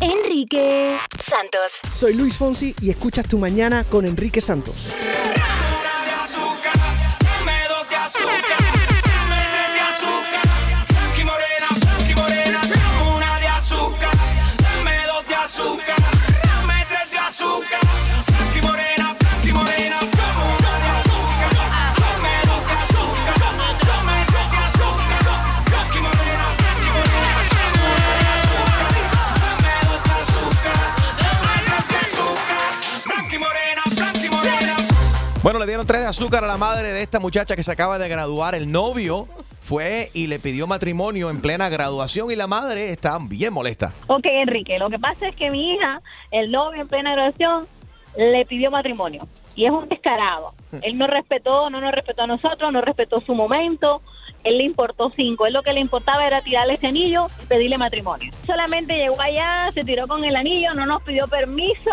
Enrique Santos. Soy Luis Fonsi y escuchas tu mañana con Enrique Santos. Tres de azúcar a la madre de esta muchacha que se acaba de graduar. El novio fue y le pidió matrimonio en plena graduación y la madre está bien molesta. Ok, Enrique, lo que pasa es que mi hija, el novio en plena graduación, le pidió matrimonio. Y es un descarado. Él no respetó, no nos respetó a nosotros, no respetó su momento. Él le importó cinco. Él lo que le importaba era tirarle ese anillo y pedirle matrimonio. Solamente llegó allá, se tiró con el anillo, no nos pidió permiso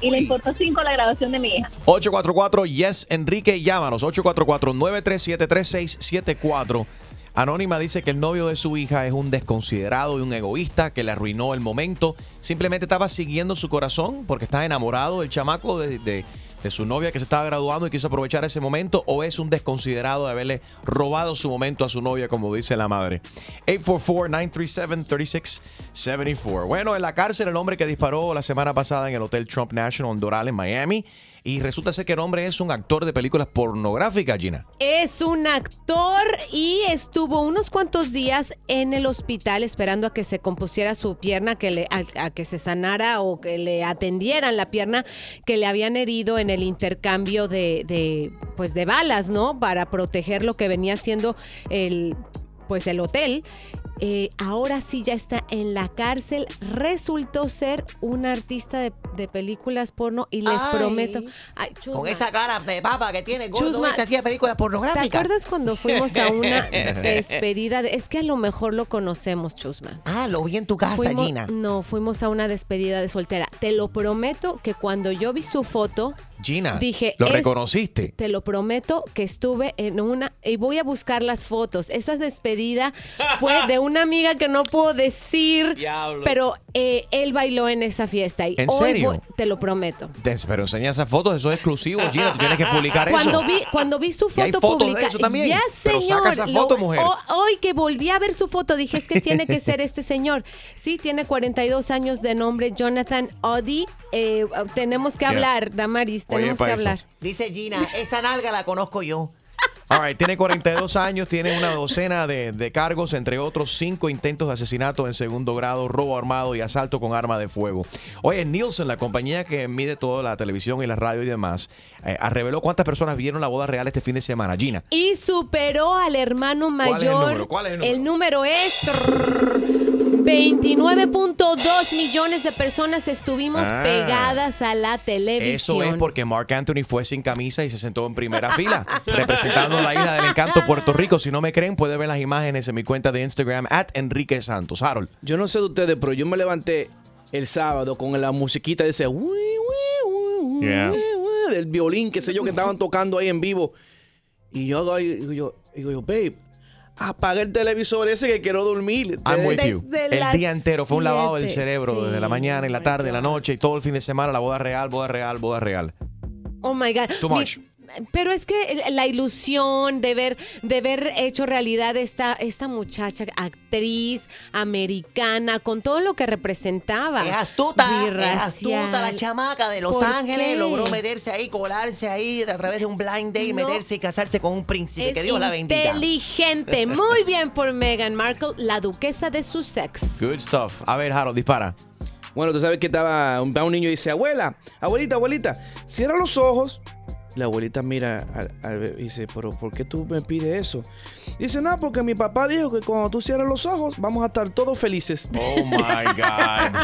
y le importó cinco la graduación de mi hija. 844 Yes Enrique, llámanos 844-937-3674. Anónima dice que el novio de su hija es un desconsiderado y un egoísta que le arruinó el momento. Simplemente estaba siguiendo su corazón porque está enamorado del chamaco de, de- su novia que se estaba graduando y quiso aprovechar ese momento o es un desconsiderado de haberle robado su momento a su novia, como dice la madre. 844-937-3674. Bueno, en la cárcel el hombre que disparó la semana pasada en el Hotel Trump National en Doral, en Miami. Y resulta ser que el hombre es un actor de películas pornográficas, Gina. Es un actor y estuvo unos cuantos días en el hospital esperando a que se compusiera su pierna, que le, a, que se sanara o que le atendieran la pierna que le habían herido en el intercambio de, de, pues de balas, ¿no? Para proteger lo que venía siendo el pues el hotel. Eh, ahora sí ya está en la cárcel. Resultó ser un artista de, de películas porno y les Ay. prometo. Ay, Con esa cara de papa que tiene, gordo, Chusma, se hacía películas ¿Te pornográficas. acuerdas cuando fuimos a una despedida? de- es que a lo mejor lo conocemos, Chusma. Ah, lo vi en tu casa, Fuimos- Gina. No, fuimos a una despedida de soltera. Te lo prometo que cuando yo vi su foto, Gina, Dije, ¿lo es- reconociste? te lo prometo que estuve en una y voy a buscar las fotos. Esa despedida fue de una amiga que no puedo decir, Diablo. pero eh, él bailó en esa fiesta. Y ¿En hoy serio? voy- te lo prometo. Pero enseña esas fotos, eso es exclusivo, Gina. Tú tienes que publicar Cuando eso. vi, cuando vi su Y hay foto fotos de eso también. Ya, Pero señor. saca esa Lo- foto, mujer. ho- hoy que volví a ver su foto, dije, es que tiene que ser este señor. Sí, tiene 42 años de nombre, Jonathan Oddy. Eh, tenemos que Yeah. hablar, Damaris, tenemos pa' que eso. hablar. Dice Gina, esa nalga la conozco yo. All right, tiene 42 años, tiene una docena de, de cargos, entre otros cinco intentos de asesinato en segundo grado, robo armado y asalto con arma de fuego. Oye, Nielsen, la compañía que mide toda la televisión y la radio y demás, eh, reveló cuántas personas vieron la boda real este fin de semana. Gina. Y superó al hermano ¿Cuál es el mayor. número? ¿Cuál es el número? El número es 29.2 millones de personas estuvimos Ah. pegadas a la televisión. Eso es porque Mark Anthony fue sin camisa y se sentó en primera fila, representando la isla del encanto Puerto Rico. Si no me creen, puede ver las imágenes en mi cuenta de Instagram, at Enrique Santos. Harold. Yo no sé de ustedes, pero yo me levanté el sábado con la musiquita de ese del violín, qué sé yo, que estaban tocando ahí en vivo. Y yo digo yo, digo yo, babe, apaga el televisor ese que quiero dormir. I'm with you. El día entero fue un lavado del cerebro, desde la mañana, en la tarde, en la noche y todo el fin de semana, la boda real, boda real, boda real. Oh my God. Too Mi- much. Pero es que la ilusión de ver, de ver hecho realidad esta, esta muchacha, actriz americana, con todo lo que representaba. Es astuta, es astuta la chamaca de Los ¿Por Ángeles. qué? Logró meterse ahí, colarse ahí a través de un blind date, No. meterse y casarse con un príncipe. Es que Dios la bendiga. inteligente. Muy bien por Meghan Markle, la duquesa de Sussex. Good stuff. A ver, Harold, dispara. Bueno, tú sabes que estaba un, va un niño y dice, abuela, abuelita, abuelita, cierra los ojos. La abuelita mira al, al bebé y dice, pero ¿por qué tú me pides eso? Dice, no, porque mi papá dijo que cuando tú cierras los ojos vamos a estar todos felices. Oh my God.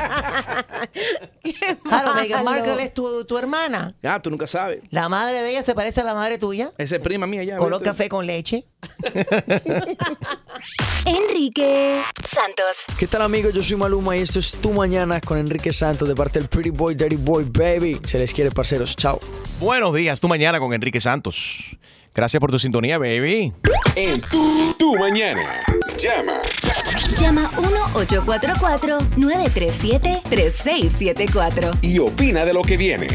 Claro, Meghan. Markle es tu, tu hermana. Ya, tú nunca sabes. La madre de ella se parece a la madre tuya. Esa es prima mía ya. Color café con leche. Enrique Santos. ¿Qué tal amigos? Yo soy Maluma y esto es Tu Mañana con Enrique Santos de parte del Pretty Boy, Dirty Boy, Baby. Se les quiere, parceros. Chao. Buenos días, tu mañana con Enrique Santos. Gracias por tu sintonía, baby. En tu, tu mañana. Llama. Llama 1-844-937-3674. Y opina de lo que viene.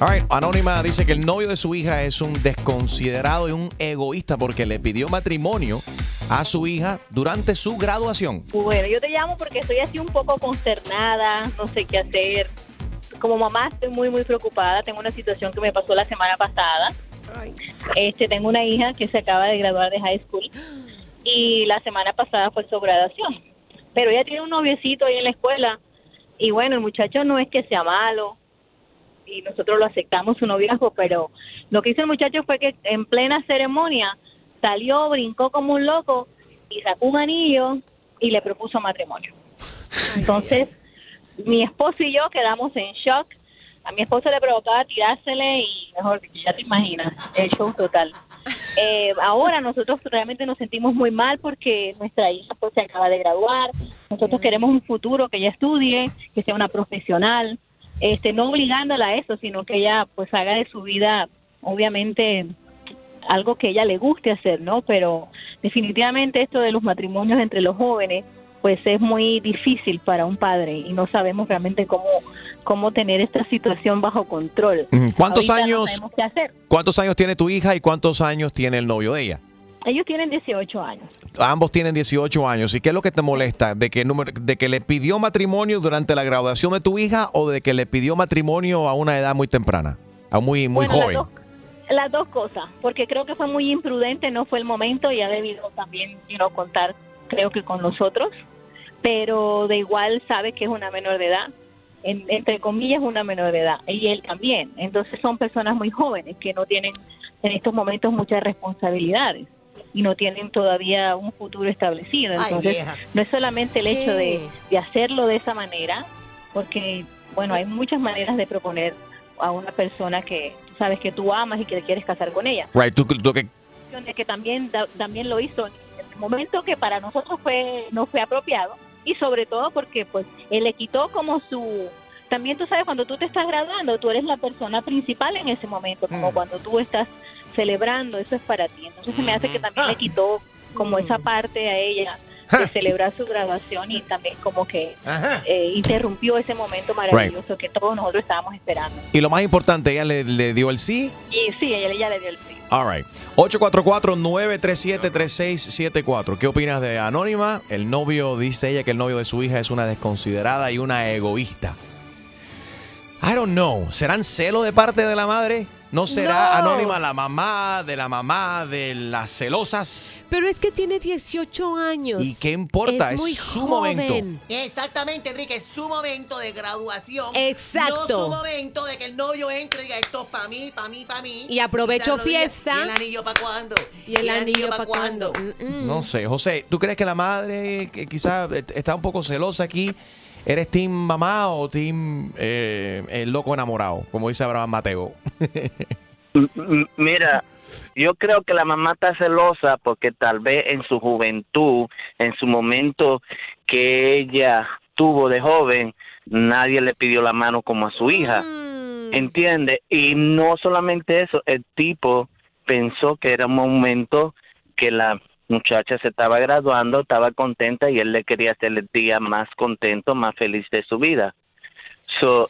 All right, Anónima dice que el novio de su hija es un desconsiderado y un egoísta porque le pidió matrimonio a su hija durante su graduación. Bueno, yo te llamo porque estoy así un poco consternada, no sé qué hacer. Como mamá estoy muy, muy preocupada. Tengo una situación que me pasó la semana pasada. Este, tengo una hija que se acaba de graduar de high school y la semana pasada fue su graduación. Pero ella tiene un noviecito ahí en la escuela y bueno, el muchacho no es que sea malo y nosotros lo aceptamos su noviazgo, pero lo que hizo el muchacho fue que en plena ceremonia salió, brincó como un loco y sacó un anillo y le propuso matrimonio. Entonces, mi esposo y yo quedamos en shock. A mi esposo le provocaba tirársele y, mejor dicho, ya te imaginas, el show total. Eh, ahora nosotros realmente nos sentimos muy mal porque nuestra hija pues, se acaba de graduar. Nosotros queremos un futuro que ella estudie, que sea una profesional, este, no obligándola a eso, sino que ella pues haga de su vida, obviamente, algo que ella le guste hacer, ¿no? Pero definitivamente esto de los matrimonios entre los jóvenes pues es muy difícil para un padre y no sabemos realmente cómo, cómo tener esta situación bajo control. ¿Cuántos Ahorita años- sabemos qué hacer. ¿Cuántos años tiene tu hija y cuántos años tiene el novio de ella? Ellos tienen 18 años. Ambos tienen 18 años. ¿Y qué es lo que te molesta? ¿De que, número- ¿De que le pidió matrimonio durante la graduación de tu hija o de que le pidió matrimonio a una edad muy temprana? A muy, muy Bueno, las joven. dos- Las dos cosas, porque creo que fue muy imprudente, no fue el momento y ha debido también you know, contar, creo que con nosotros, pero de igual sabe que es una menor de edad, en- entre comillas una menor de edad, y él también. Entonces son personas muy jóvenes que no tienen en estos momentos muchas responsabilidades y no tienen todavía un futuro establecido. Entonces no es solamente el hecho de, de hacerlo de esa manera, porque bueno, hay muchas maneras de proponer a una persona que tú sabes que tú amas y que te quieres casar con ella. Right, tú, tú que, también da- también lo hizo en el momento que para nosotros fue no fue apropiado y sobre todo porque pues él le quitó como su también tú sabes cuando tú te estás graduando tú eres la persona principal en ese momento como cuando tú estás celebrando eso es para ti. Entonces se me hace que también le quitó como esa parte a ella de celebrar su graduación y también como que eh, interrumpió ese momento maravilloso que todos nosotros estábamos esperando. Y lo más importante, ella le, le dio el sí. y sí ella, ella le dio el sí All right. 844-937-3674. ¿Qué opinas de Anónima? El novio, dice ella que el novio de su hija es una desconsiderada y una egoísta. I don't know. ¿Serán celos de parte de la madre? ¿No será No. Anónima la mamá de la mamá de las celosas? Pero es que tiene 18 años. ¿Y qué importa? Es muy su joven. momento. Exactamente, Enrique, es su momento de graduación. Exacto. No su momento de que el novio entre y diga esto es para mí, para mí, para mí. Y aprovecho fiesta. ¿Y el anillo para cuándo? ¿Y el anillo para cuándo? No sé, José, ¿tú crees que la madre que quizás está un poco celosa aquí? ¿Eres team mamá o team eh, el loco enamorado? Como dice Abraham Mateo. Mira, yo creo que la mamá está celosa porque tal vez en su juventud, en su momento que ella tuvo de joven, nadie le pidió la mano como a su hija. ¿Entiende? Y no solamente eso, el tipo pensó que era un momento que la muchacha se estaba graduando, estaba contenta y él le quería hacer el día más contento, más feliz de su vida. So,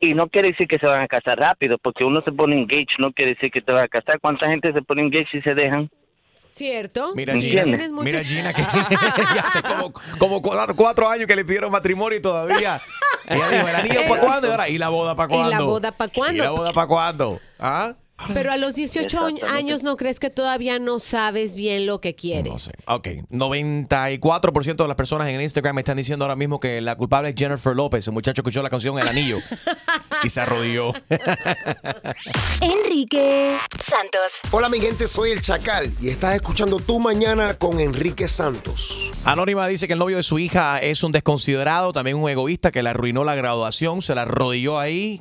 y no quiere decir que se van a casar rápido, porque uno se pone engaged, no quiere decir que te va a casar. ¿Cuánta gente se pone engaged y se dejan? ¿Cierto? Mira, Sí, Gina, mira Gina que ya hace como, como cuatro, cuatro años que le pidieron matrimonio y todavía. Ella dijo, ¿el anillo para cuándo? Y ahora, ¿y la boda para ¿Y la cuándo? boda pa' cuándo? ¿Y la boda para cuándo? ¿Ah? Pero a los 18 Exactamente. años no crees que todavía no sabes bien lo que quieres. No sé. Ok, 94% de las personas en Instagram me están diciendo ahora mismo que la culpable es Jennifer López. El muchacho escuchó la canción El Anillo y se arrodilló. Enrique Santos. Hola mi gente, soy el Chacal y estás escuchando Tu Mañana con Enrique Santos. Anónima dice que el novio de su hija es un desconsiderado, también un egoísta que le arruinó la graduación, se la arrodilló ahí.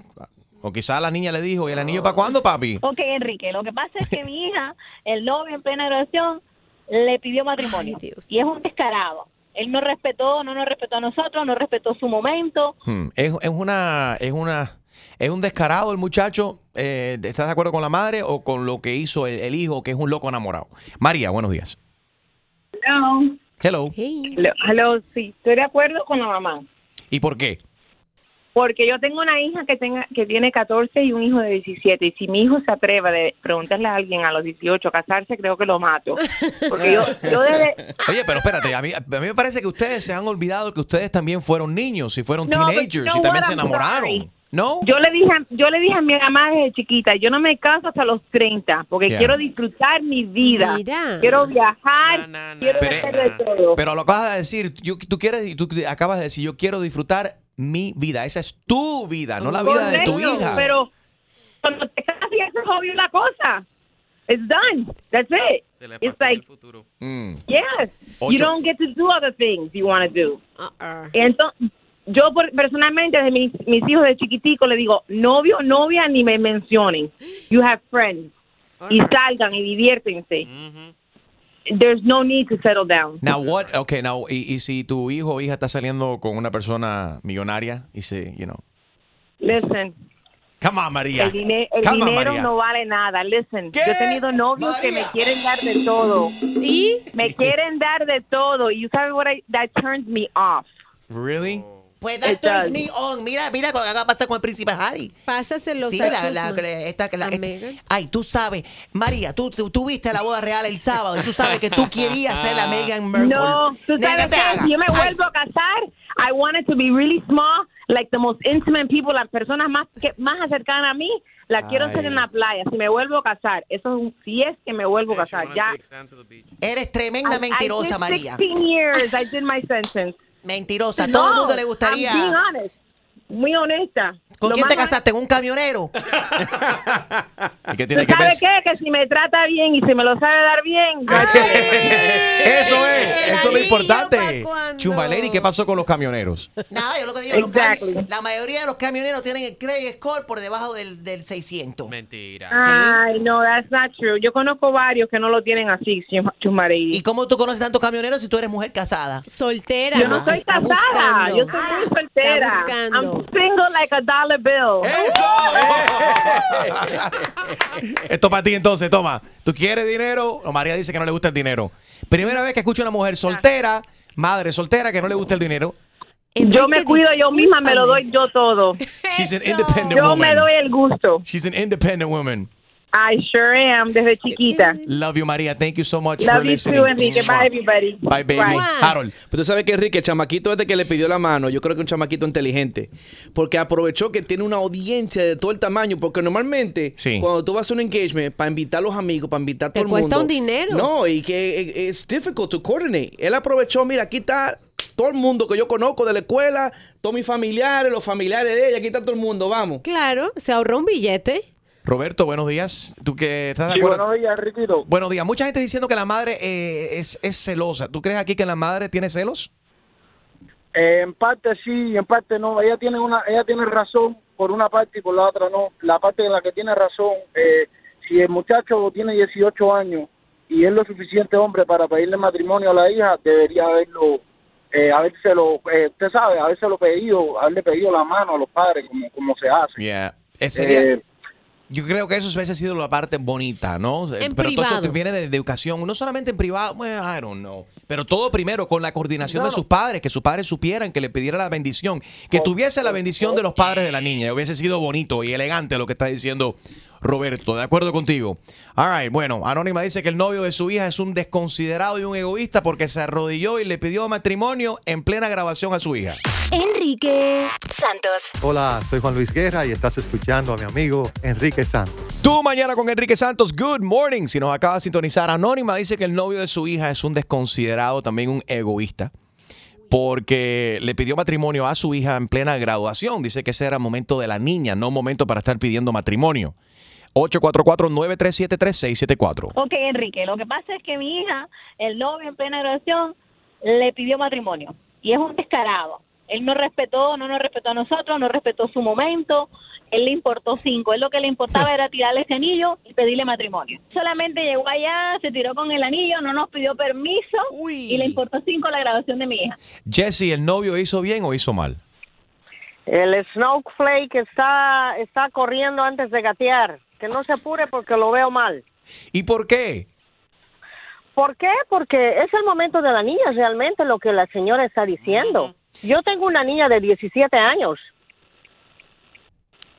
O quizá la niña le dijo, ¿y el anillo para cuándo, papi? Ok, Enrique, lo que pasa es que mi hija, el novio en plena graduación, le pidió matrimonio. Ay, Dios. y es un descarado. Él no respetó, no nos respetó a nosotros, no respetó su momento. Hmm, Es, es una, es una, es un descarado el muchacho. Eh, ¿Estás de acuerdo con la madre o con lo que hizo el, el hijo, que es un loco enamorado? María, buenos días. Hello. Hello, hello, sí, estoy de acuerdo con la mamá. ¿Y por qué? Porque yo tengo una hija que tenga que tiene 14 y un hijo de 17. Y si mi hijo se atreve de preguntarle a alguien a los 18 a casarse, creo que lo mato. Porque yo, yo desde... Oye, pero espérate, a mí, a mí me parece que ustedes se han olvidado que ustedes también fueron niños y fueron No, but teenagers y también se enamoraron. sorry. ¿No? Yo le dije, yo le dije a mi mamá desde chiquita, yo no me caso hasta los 30 porque Yeah. quiero disfrutar mi vida. Mira. Quiero viajar, quiero Pero- hacer de todo. Pero lo acabas de decir, yo- tú quieres, tú acabas de decir, yo quiero disfrutar mi vida. Esa es tu vida, no la vida de tu hija. Pero cuando te casas ya se jodió la cosa. It's done. That's it. It's like, Mm. yes, you don't get to do other things you want to do. Uh-uh. Entonces, yo por- personalmente, de mis, mis hijos de chiquitico, le digo, novio, novia, ni me mencionen. You have friends. Y salgan y diviértense. There's no need to settle down. Now what? Okay, now y, y si tu hijo o hija está saliendo con una persona millonaria y se, you know, Listen, come on, María. el, dine- el Come on, dinero María. no vale nada. Listen, yo he tenido novios que me quieren dar de todo. ¿Y? Me quieren dar de todo. Y you sabe what I, that turns me off. Really? Pues that turns me on. Mira, mira lo que acaba de pasar con el príncipe Harry. Pásaselo Sí, la, la- esta, la- ¿A este- Meghan? ay, tú sabes, María, tú, tú, tú viste la boda real el sábado y tú sabes que tú querías ser la Meghan Markle. No, tú sabes haga. Si yo me Ay, vuelvo a casar, I want it to be really small, like the most intimate people, las personas más que, más cercanas a mí, la quiero hacer Ay. en la playa. Si me vuelvo a casar, eso es un, si es que me vuelvo a casar, ya. Eres tremenda I- mentirosa, I did María. 16 years, I did my sentence. Mentirosa. A todo el mundo le gustaría. I'm being honest. Muy honesta. ¿Con quién te casaste? ¿En un camionero? ¿Y qué ¿Tú tiene que sabes qué? Que si me trata bien y si me lo sabe dar bien, Eso es, eso es lo importante. ¿pa' cuándo? Chumba Lady, ¿qué pasó con los camioneros? Nada, yo lo que digo, los Exactly. cami- la mayoría de los camioneros tienen el credit score por debajo del, del 600. Mentira. Ay, no, that's not true. Yo conozco varios que no lo tienen así, Chum- Chusmarí. ¿Y cómo tú conoces tantos camioneros si tú eres mujer casada? Soltera. Yo no soy casada, buscando. yo soy muy soltera. Está buscando. I'm single like a dollar bill. Esto para ti entonces, toma. ¿Tú quieres dinero? O María dice que no le gusta el dinero. Primera vez que escucho a una mujer soltera, madre soltera, que no le gusta el dinero. Yo me cuido yo misma, me lo doy yo todo. She's an independent Yo woman. me doy el gusto. She's an independent woman. I sure am, desde chiquita. Love you, María. Thank you so much for Love you listening. too, Enrique. Bye, everybody. Bye, baby. Bye. Harold. Pero tú sabes que Enrique, el chamaquito este que le pidió la mano, yo creo que es un chamaquito inteligente. Porque aprovechó que tiene una audiencia de todo el tamaño. Porque normalmente, cuando tú vas a un engagement, para invitar a los amigos, para invitar a Te todo el cuesta mundo. un dinero. No, y que es difficult to coordinate. Él aprovechó, mira, aquí está todo el mundo que yo conozco de la escuela, todos mis familiares, los familiares de ella, aquí está todo el mundo, vamos. Claro, se ahorró un billete. Roberto, buenos días. ¿Tú que estás de Sí, acuerdo? buenos días, Riquito. Buenos días. Mucha gente diciendo que la madre eh, es, es celosa. ¿Tú crees aquí que la madre tiene celos? Eh, en parte sí, en parte no. Ella tiene una, ella tiene razón por una parte y por la otra no. La parte en la que tiene razón, eh, si el muchacho tiene 18 años y es lo suficiente hombre para pedirle matrimonio a la hija, debería haberlo, eh, habérselo, eh, usted sabe, habérselo pedido, haberle pedido la mano a los padres como, como se hace. Yeah. Eh, sería- Eh, yo creo que eso hubiese sido la parte bonita, ¿no? En pero todo eso viene de, de educación, no solamente en privado, bueno, I don't know. Pero todo primero con la coordinación de sus padres, que sus padres supieran que le pidiera la bendición, que tuviese la bendición de los padres de la niña. Hubiese sido bonito y elegante lo que está diciendo Roberto. De acuerdo contigo. All right, bueno, Anónima dice que el novio de su hija es un desconsiderado y un egoísta porque se arrodilló y le pidió matrimonio en plena grabación a su hija. Enrique Santos. Hola, soy Juan Luis Guerra y estás escuchando a mi amigo Enrique Santos. Tú mañana con Enrique Santos, good morning. Si nos acaba de sintonizar, Anónima dice que el novio de su hija es un desconsiderado, también un egoísta, porque le pidió matrimonio a su hija en plena graduación. Dice que ese era momento de la niña, no momento para estar pidiendo matrimonio. 844-937-3674. Ok, Enrique, lo que pasa es que mi hija, el novio en plena graduación, le pidió matrimonio. Y es un descarado. Él no respetó, no nos respetó a nosotros, no respetó su momento. Él le importó cinco. Él lo que le importaba era tirarle ese anillo y pedirle matrimonio. Solamente llegó allá, se tiró con el anillo, no nos pidió permiso y le importó cinco la graduación de mi hija. Jesse, ¿el novio hizo bien o hizo mal? El snowflake está, está corriendo antes de gatear. Que no se apure porque lo veo mal. ¿Y por qué? ¿Por qué? Porque es el momento de la niña, realmente lo que la señora está diciendo. Yo tengo una niña de 17 años.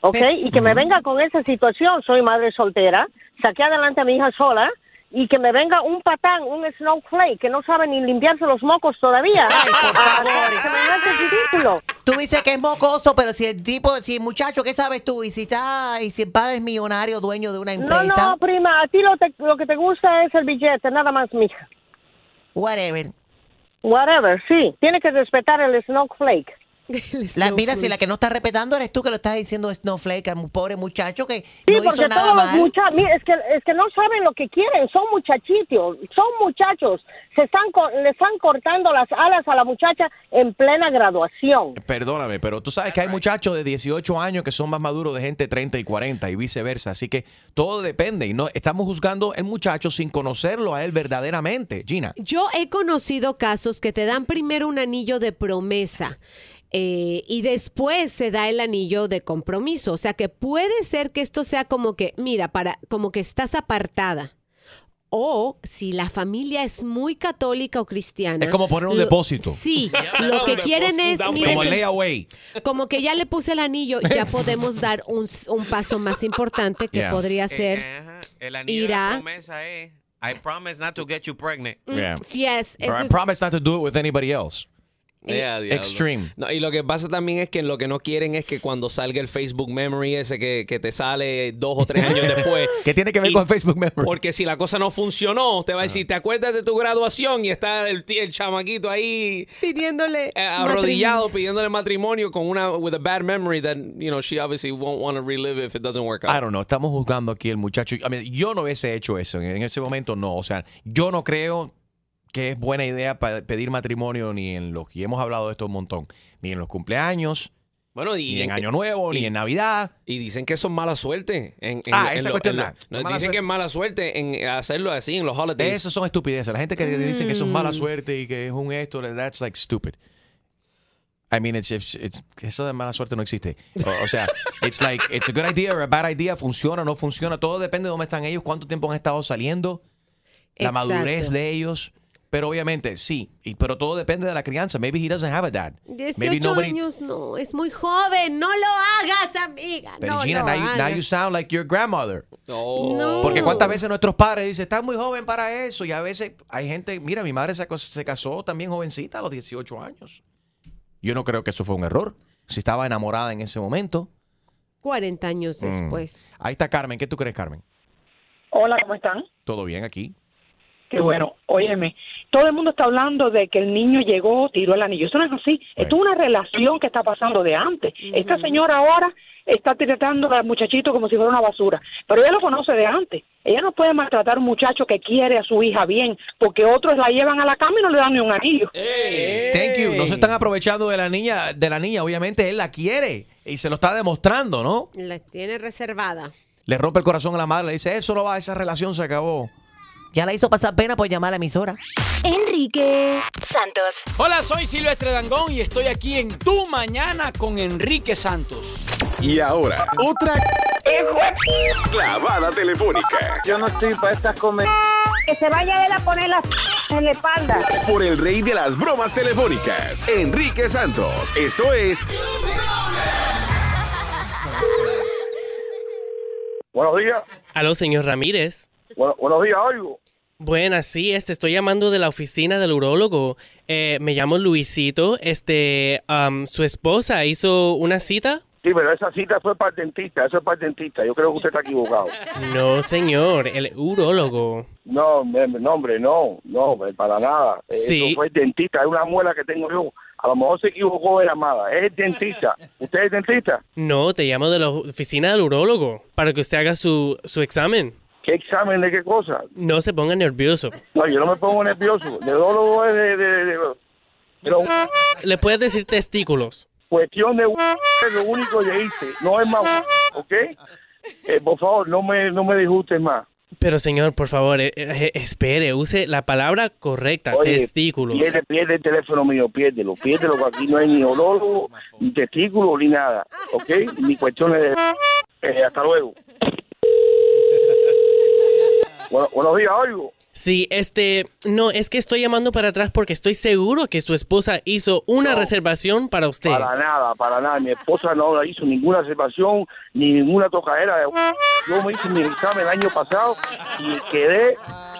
¿Ok? Y que me venga con esa situación, soy madre soltera, saqué adelante a mi hija sola, y que me venga un patán, un snowflake, que no sabe ni limpiarse los mocos todavía. Ay, por favor. Semejante ridículo. Tú dices que es mocoso, pero si el tipo, si el muchacho, ¿qué sabes tú? Y si está, y si el padre es millonario, dueño de una No, empresa. no, prima, a ti lo, te- lo que te gusta es el billete, nada más, mija. Whatever. Whatever, sí. Tiene que respetar el snowflake. La, mira, si la que no está respetando eres tú que lo estás diciendo Snowflake, al mu- pobre muchacho que Sí, no hizo nada todos los mal. muchachos, es que, es que no saben lo que quieren, son muchachitos, son muchachos, se están, co- le están cortando las alas a la muchacha en plena graduación. Perdóname, pero tú sabes que hay muchachos de 18 años que son más maduros de gente de 30 y 40 y viceversa. Así que todo depende. Y no estamos juzgando el muchacho sin conocerlo a él verdaderamente. Gina. Yo he conocido casos que te dan primero un anillo de promesa. Eh, y después se da el anillo de compromiso. O sea que puede ser que esto sea como que, mira, para, como que estás apartada. O si la familia es muy católica o cristiana. Es como poner un lo- depósito. Sí, lo que quieren es, mire, Como el layaway. como que ya le puse el anillo, ya podemos dar un, un paso más importante que Yeah. podría ser El anillo ir a... I promise not to get you pregnant. Yeah. Yes, Or I promise not to do it with anybody else. Yeah, diablo. Extreme. No, y lo que pasa también es que lo que no quieren es que cuando salga el Facebook Memory ese que, que te sale dos o tres años después. ¿Qué tiene que ver con Facebook Memory? Porque si la cosa no funcionó, te va a decir, ¿te acuerdas de tu graduación? Y está el, el chamaquito ahí pidiéndole eh, arrodillado pidiéndole matrimonio con una with a bad memory that you know she obviously won't want to relive if it doesn't work out. I don't know, estamos juzgando aquí el muchacho. I mean, yo no hubiese hecho eso. En ese momento no. O sea, yo no creo que es buena idea pa- pedir matrimonio ni en los que hemos hablado de esto un montón. Ni en los cumpleaños. Bueno, y ni en en- Año Nuevo, ni y- en Navidad. Y dicen que eso es mala suerte. En, en- Ah, en esa lo- cuestión lo- no, dicen suerte. que es mala suerte en hacerlo así en los holidays. Eso son estupideces. La gente que dicen que eso es mala Mm. suerte y que es un esto, that's like stupid. I mean, it's, it's- it's- eso de mala suerte no existe. O, o sea, it's like, it's a good idea or a bad idea, funciona o no funciona. Todo depende de dónde están ellos, cuánto tiempo han estado saliendo, la Exacto. madurez de ellos. Pero obviamente, sí. Y, pero todo depende de la crianza. Maybe he doesn't have a dad. 18 Maybe nobody. años no, es muy joven, no lo hagas, amiga. Pero no Gina, now, you, now hagas. you sound like your grandmother. No. Porque cuántas veces nuestros padres dicen, estás muy joven para eso. Y a veces hay gente, mira, mi madre se casó también jovencita a los 18 años. Yo no creo que eso fue un error. Si estaba enamorada en ese momento. 40 años Mm. después. Ahí está Carmen. ¿Qué tú crees, Carmen? Hola, ¿cómo están? ¿Todo bien aquí? Qué bueno. Óyeme, todo el mundo está hablando de que el niño llegó, tiró el anillo. Eso no es así. Esto es una relación que está pasando de antes. Esta señora ahora está tratando al muchachito como si fuera una basura. Pero ella lo conoce de antes. Ella no puede maltratar a un muchacho que quiere a su hija bien, porque otros la llevan a la cama y no le dan ni un anillo. Thank you. No se están aprovechando de la niña, de la niña. Obviamente él la quiere y se lo está demostrando, ¿no? La tiene reservada. Le rompe el corazón a la madre, le dice, eso no va, esa relación se acabó. Ya la hizo pasar pena por llamar a la emisora. Enrique Santos. Hola, soy Silvestre Dangón y estoy aquí en Tu Mañana con Enrique Santos. Y ahora, otra clavada telefónica Yo no estoy para estas comer. Que se vaya él a poner la en la espalda. por el rey de las bromas telefónicas, Enrique Santos. Esto es Buenos días. Aló, señor Ramírez. Bueno, buenos días, oigo. Buenas, sí, este, estoy llamando de la oficina del urólogo. Eh, me llamo Luisito. Este, am, su esposa hizo una cita. Sí, pero esa cita fue para el dentista, eso es para el dentista. Yo creo que usted está equivocado. No, señor, el urólogo. No, no, hombre, no, no, para nada. Sí. Eso fue el dentista, es una muela que tengo yo. A lo mejor se equivocó de llamada. Es el dentista. ¿Usted es dentista? No, te llamo de la oficina del urólogo para que usted haga su, su examen. ¿Qué examen de qué cosa? No se ponga nervioso. No, yo no me pongo nervioso. El odólogo es de, de, de- de- Le puedes decir testículos. cuestión de es lo único que hice. No es más, ¿ok? Eh, por favor, no me, no me disgustes más. Pero señor, por favor, eh, eh, espere, use la palabra correcta, Oye, testículos. Pierde, pierde el teléfono mío, piérdelo, piérdelo, que aquí no hay ni odólogo, ni testículo, ni nada, ¿ok? Ni cuestiones de... Hasta luego. Bueno, buenos días, oigo. Sí, este, no, es que estoy llamando para atrás porque estoy seguro que su esposa hizo una reservación para usted. Para nada, para nada. Mi esposa no hizo ninguna reservación ni ninguna tocadera. Yo me hice mi examen el año pasado y quedé,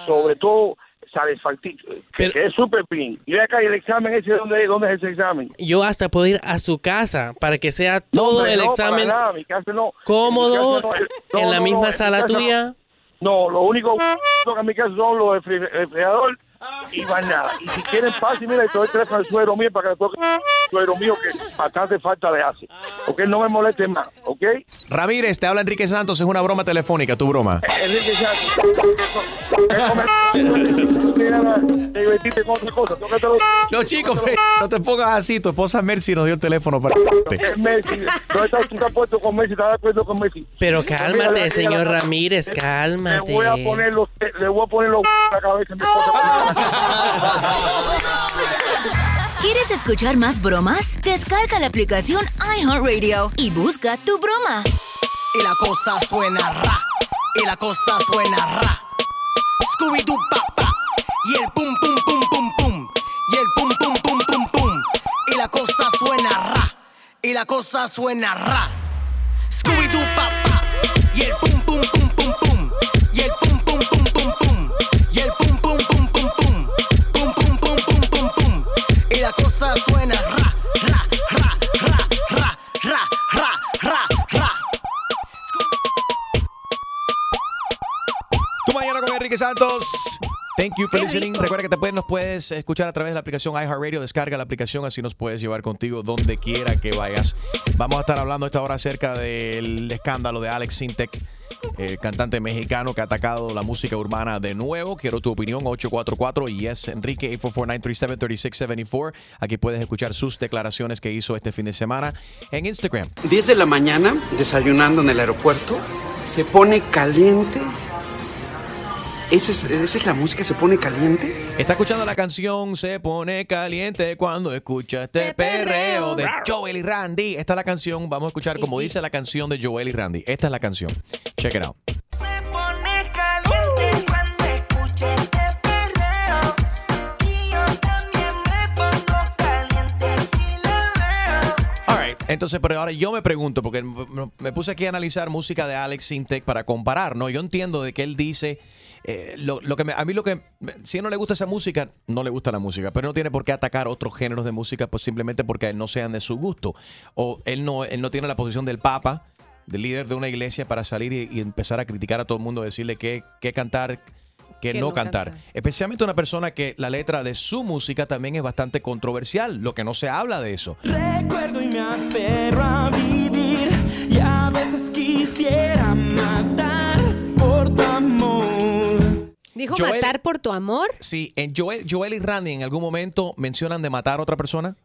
sobre todo, satisfactorio. Quedé súper bien. Y acá, ¿y el examen ese dónde, es? dónde es ese examen? Yo hasta puedo ir a su casa para que sea todo hombre, el no, examen para nada, mi casa no. cómodo Mi casa no, no, en la no, misma no, sala no. tuya. No, lo único que a mí que son los refrigeradores y nada. Y si quieren paz, y mira, y te doy el teléfono al suegro mío para que le toque al suegro mío que bastante falta le hace. Ok, no me moleste más, ok. Ramírez, te habla Enrique Santos, es una broma telefónica, tu broma. Enrique Santos, con otra cosa. No, chicos, no te pongas así. Tu esposa Mercy nos dio el teléfono para. Tú estás puesto con Messi, estás de acuerdo con Messi. Pero cálmate, señor Ramírez, Le cálmate. voy a poner los, le voy a poner los la cabeza mi esposa. ¿Quieres escuchar más bromas? Descarga la aplicación iHeartRadio y busca tu broma. Y la cosa suena ra. Y la cosa suena ra. Scooby Doo pa pa. Y el pum pum pum pum pum. Y el pum pum pum pum pum. Y la cosa suena ra. Y la cosa suena ra. Scooby Doo pa pa. Y el pum cosa suena ra ra ra ra ra ra ra ra ra. Tu mañana con Enrique Santos. Thank you for listening. Recuerda que te puedes, nos puedes escuchar a través de la aplicación iHeartRadio. Descarga la aplicación, así nos puedes llevar contigo donde quiera que vayas. Vamos a estar hablando esta hora acerca del escándalo de Alex Sintek, el cantante mexicano que ha atacado la música urbana de nuevo. Quiero tu opinión, 844 y es Enrique 844-937-3674. Aquí puedes escuchar sus declaraciones que hizo este fin de semana en Instagram. 10 de la mañana, desayunando en el aeropuerto, se pone caliente. ¿Esa es, esa es la música? ¿Se pone caliente? Está escuchando la canción Se pone caliente cuando escucha este perreo de Joel y Randy. Esta es la canción, vamos a escuchar como dice la canción de Joel y Randy. Esta es la canción. Check it out. pone caliente cuando escucha este perreo. Y yo también me pongo caliente si lo veo. All right. Entonces, pero ahora yo me pregunto, porque me me puse aquí a analizar música de Alex Sintek para comparar, ¿no? Yo entiendo de que él dice, eh, lo, lo que me- a mí lo que, si a él no le gusta esa música, no le gusta la música, pero no tiene por qué atacar otros géneros de música, pues simplemente porque no sean de su gusto. O él no, él no tiene la posición del Papa, del líder de una iglesia, para salir y, y empezar a criticar a todo el mundo, decirle qué, qué cantar, qué Que no, no cantar. cantar. Especialmente una persona que la letra de su música también es bastante controversial, lo que no se habla de eso. Recuerdo y me aferro a vivir y a veces quisiera matar. ¿Dijo Joel- matar por tu amor? Sí, en Joel, Joel y Randy en algún momento mencionan de matar a otra persona.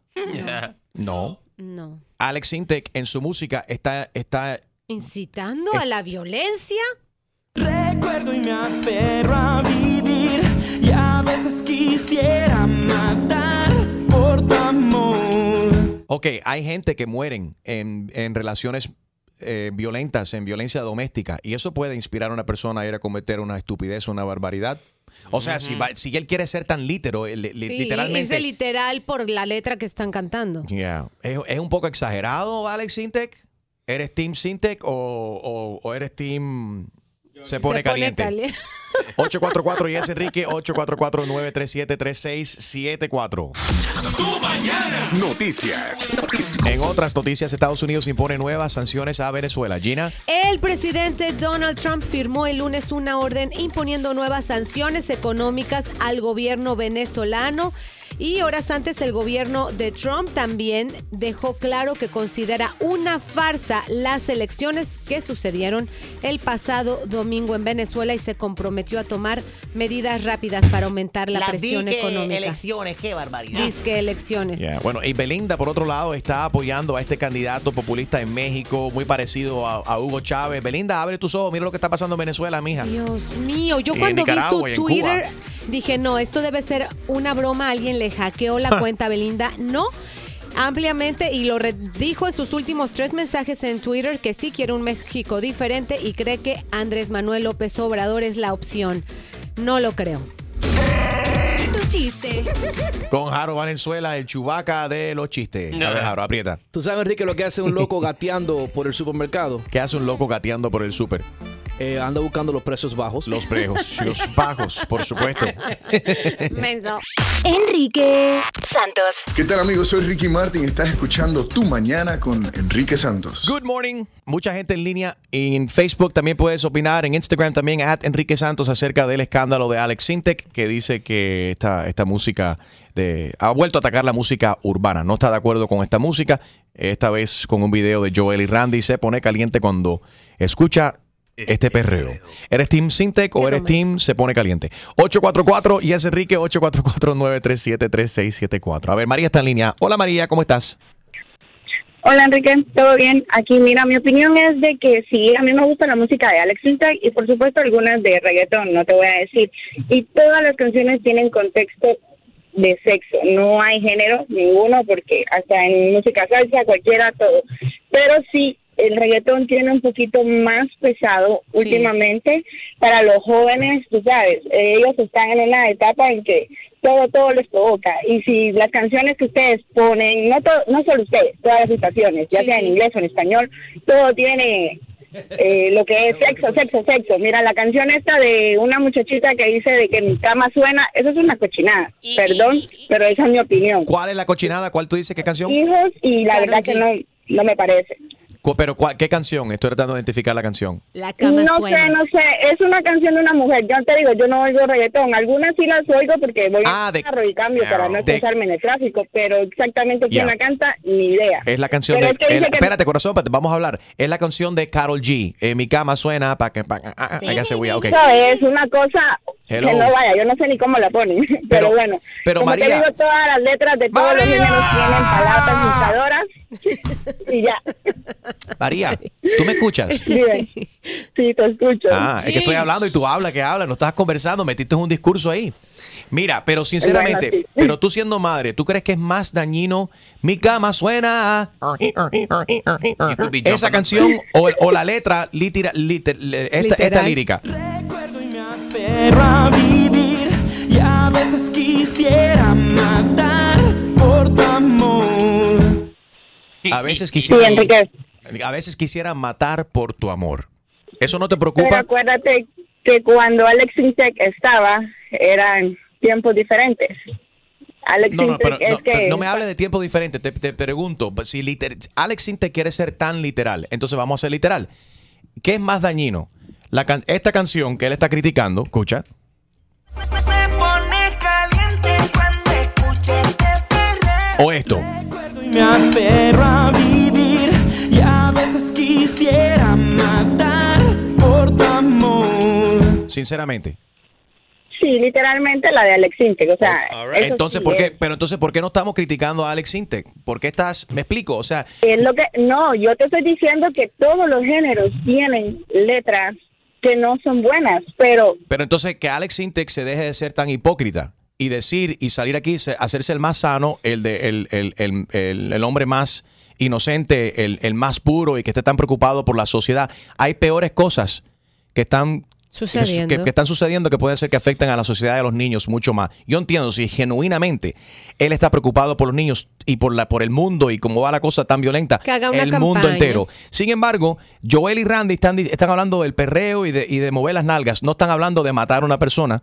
No. No. Alex Sintek en su música está, está ¿Incitando a la violencia? Recuerdo y me aferro a vivir y a veces quisiera matar por tu amor. Ok, hay gente que mueren en, en relaciones eh, violentas, en violencia doméstica, y eso puede inspirar a una persona a ir a cometer una estupidez, una barbaridad. O sea, si, va- si él quiere ser tan lítero, eh, li- Sí, literalmente... irse literal por la letra que están cantando. Yeah. ¿Es, es un poco exagerado, Alex Sintek? ¿Eres Team Sintek o, o- o eres Team... Se pone caliente. caliente. 844 y es Enrique 844-937-3674. Noticias. En otras noticias, Estados Unidos impone nuevas sanciones a Venezuela. Gina. El presidente Donald Trump firmó el lunes una orden imponiendo nuevas sanciones económicas al gobierno venezolano. Y horas antes el gobierno de Trump también dejó claro que considera una farsa las elecciones que sucedieron el pasado domingo en Venezuela y se comprometió a tomar medidas rápidas para aumentar la, Las presión dique económica. elecciones, qué barbaridad. Disque elecciones. Yeah, Bueno, y Belinda, por otro lado, está apoyando a este candidato populista en México, muy parecido a, a Hugo Chávez. Belinda, abre tus ojos, mira lo que está pasando en Venezuela, mija. Dios mío, yo Y cuando vi su Twitter Cuba. Dije, no, esto debe ser una broma, alguien le hackeó la cuenta a Belinda. No, ampliamente y lo dijo en sus últimos tres mensajes en Twitter que sí quiere un México diferente y cree que Andrés Manuel López Obrador es la opción. No lo creo. chiste. Con Jaro Valenzuela, el chubaca de los chistes. A ver, Jaro, aprieta. ¿Tú sabes, Enrique, lo que hace un loco gateando por el supermercado? ¿Qué hace un loco gateando por el súper? Eh, anda buscando los precios bajos. Los precios bajos, por supuesto. Enrique Santos. ¿Qué tal amigos? Soy Ricky Martin. Estás escuchando Tu Mañana con Enrique Santos. Good morning. Mucha gente en línea. En Facebook también puedes opinar. En Instagram también, at Enrique Santos, acerca del escándalo de Alex Sintek, que dice que esta, esta música de, ha vuelto a atacar la música urbana. No está de acuerdo con esta música. Esta vez con un video de Joel y Randy. Se pone caliente cuando escucha este perreo. ¿Eres Team Sintec o eres Team Se Pone Caliente? 844 y es Enrique 844-937-3674. A ver, María está en línea. Hola María, ¿cómo estás? Hola Enrique, ¿todo bien? Aquí mira, mi opinión es de que sí, a mí me gusta la música de Alex Intec y por supuesto algunas de reggaetón, no te voy a decir. Y todas las canciones tienen contexto de sexo, no hay género ninguno porque hasta en música salsa cualquiera todo. Pero sí, el reggaetón tiene un poquito más pesado últimamente para los jóvenes, tú sabes, ellos están en una etapa en que todo, todo les provoca. Y si las canciones que ustedes ponen, no, to- no solo ustedes, todas las estaciones, ya Sí, sea en inglés o en español, todo tiene eh, lo que es sexo, sexo, sexo. Mira, la canción esta de una muchachita que dice de que mi cama suena, eso es una cochinada. Perdón, pero esa es mi opinión. ¿Cuál es la cochinada? ¿Cuál tú dices? ¿Qué canción? Hijos y la verdad que no, no me parece. Pero ¿cuál- ¿qué canción? Estoy tratando de identificar la canción. La no sé, no sé, es una canción de una mujer. Yo te digo, yo no oigo reggaetón. Algunas sí las oigo porque voy Ah, a de- carro y cambio para no estresarme en el tráfico, pero exactamente quién Ya. la canta, ni idea. Es la canción Pero de... es que dice es la- que- Espérate, corazón, espérate, vamos a hablar. Es la canción de Carol G. En mi cama suena para que... Pa, ah, ah, I guess we are, okay. Eso es una cosa Hello. no vaya, yo no sé ni cómo la ponen, pero, bueno. pero como María- te digo, todas las letras de todos los géneros tienen palabras buscadoras y ya. María, ¿tú me escuchas? Bien. Sí, te escucho. Ah, es que estoy hablando y tú hablas, que hablas, no estás conversando, metiste un discurso ahí. Mira, pero sinceramente, Bueno, sí. pero tú siendo madre, ¿tú crees que es más dañino mi cama suena esa canción o, o la letra litera- liter- le- esta, esta lírica? Pero a vivir y a veces quisiera matar por tu amor. A veces quisiera Sí, Enrique. a veces quisiera matar por tu amor. ¿Eso no te Pero preocupa? acuérdate que cuando Alex Intec estaba, eran tiempos diferentes. Alex No, no, Intec pero no, es que... pero no me hable de tiempo diferente. Te, te pregunto, si liter- Alex Sintek quiere ser tan literal, entonces vamos a ser literal. ¿Qué es más dañino? La can- esta canción que él está criticando, escucha. Se pone caliente cuando escucho este perreo. O esto. Y me aferro a vivir y a veces quisiera matar por tu amor. Sinceramente. Sí, literalmente la de Alex Intec, o sea... eso Entonces, sí ¿por qué? es. Pero entonces, ¿por qué no estamos criticando a Alex Sintek? ¿Por qué estás? Me explico, o sea, Es lo que, no, yo te estoy diciendo que todos los géneros tienen letras que no son buenas, pero pero entonces que Alex Sintek se deje de ser tan hipócrita y decir y salir aquí, se- hacerse el más sano, el de el, el- el- el- hombre más inocente, el más puro y que esté tan preocupado por la sociedad. Hay peores cosas que están Sucediendo. que, que están sucediendo que pueden ser que afecten a la sociedad y a los niños mucho más. Yo entiendo si genuinamente él está preocupado por los niños y por la por el mundo y cómo va la cosa tan violenta, Que haga una el mundo entero. Sin embargo, Joel y Randy están, están hablando del perreo y de, y de mover las nalgas, no están hablando de matar a una persona.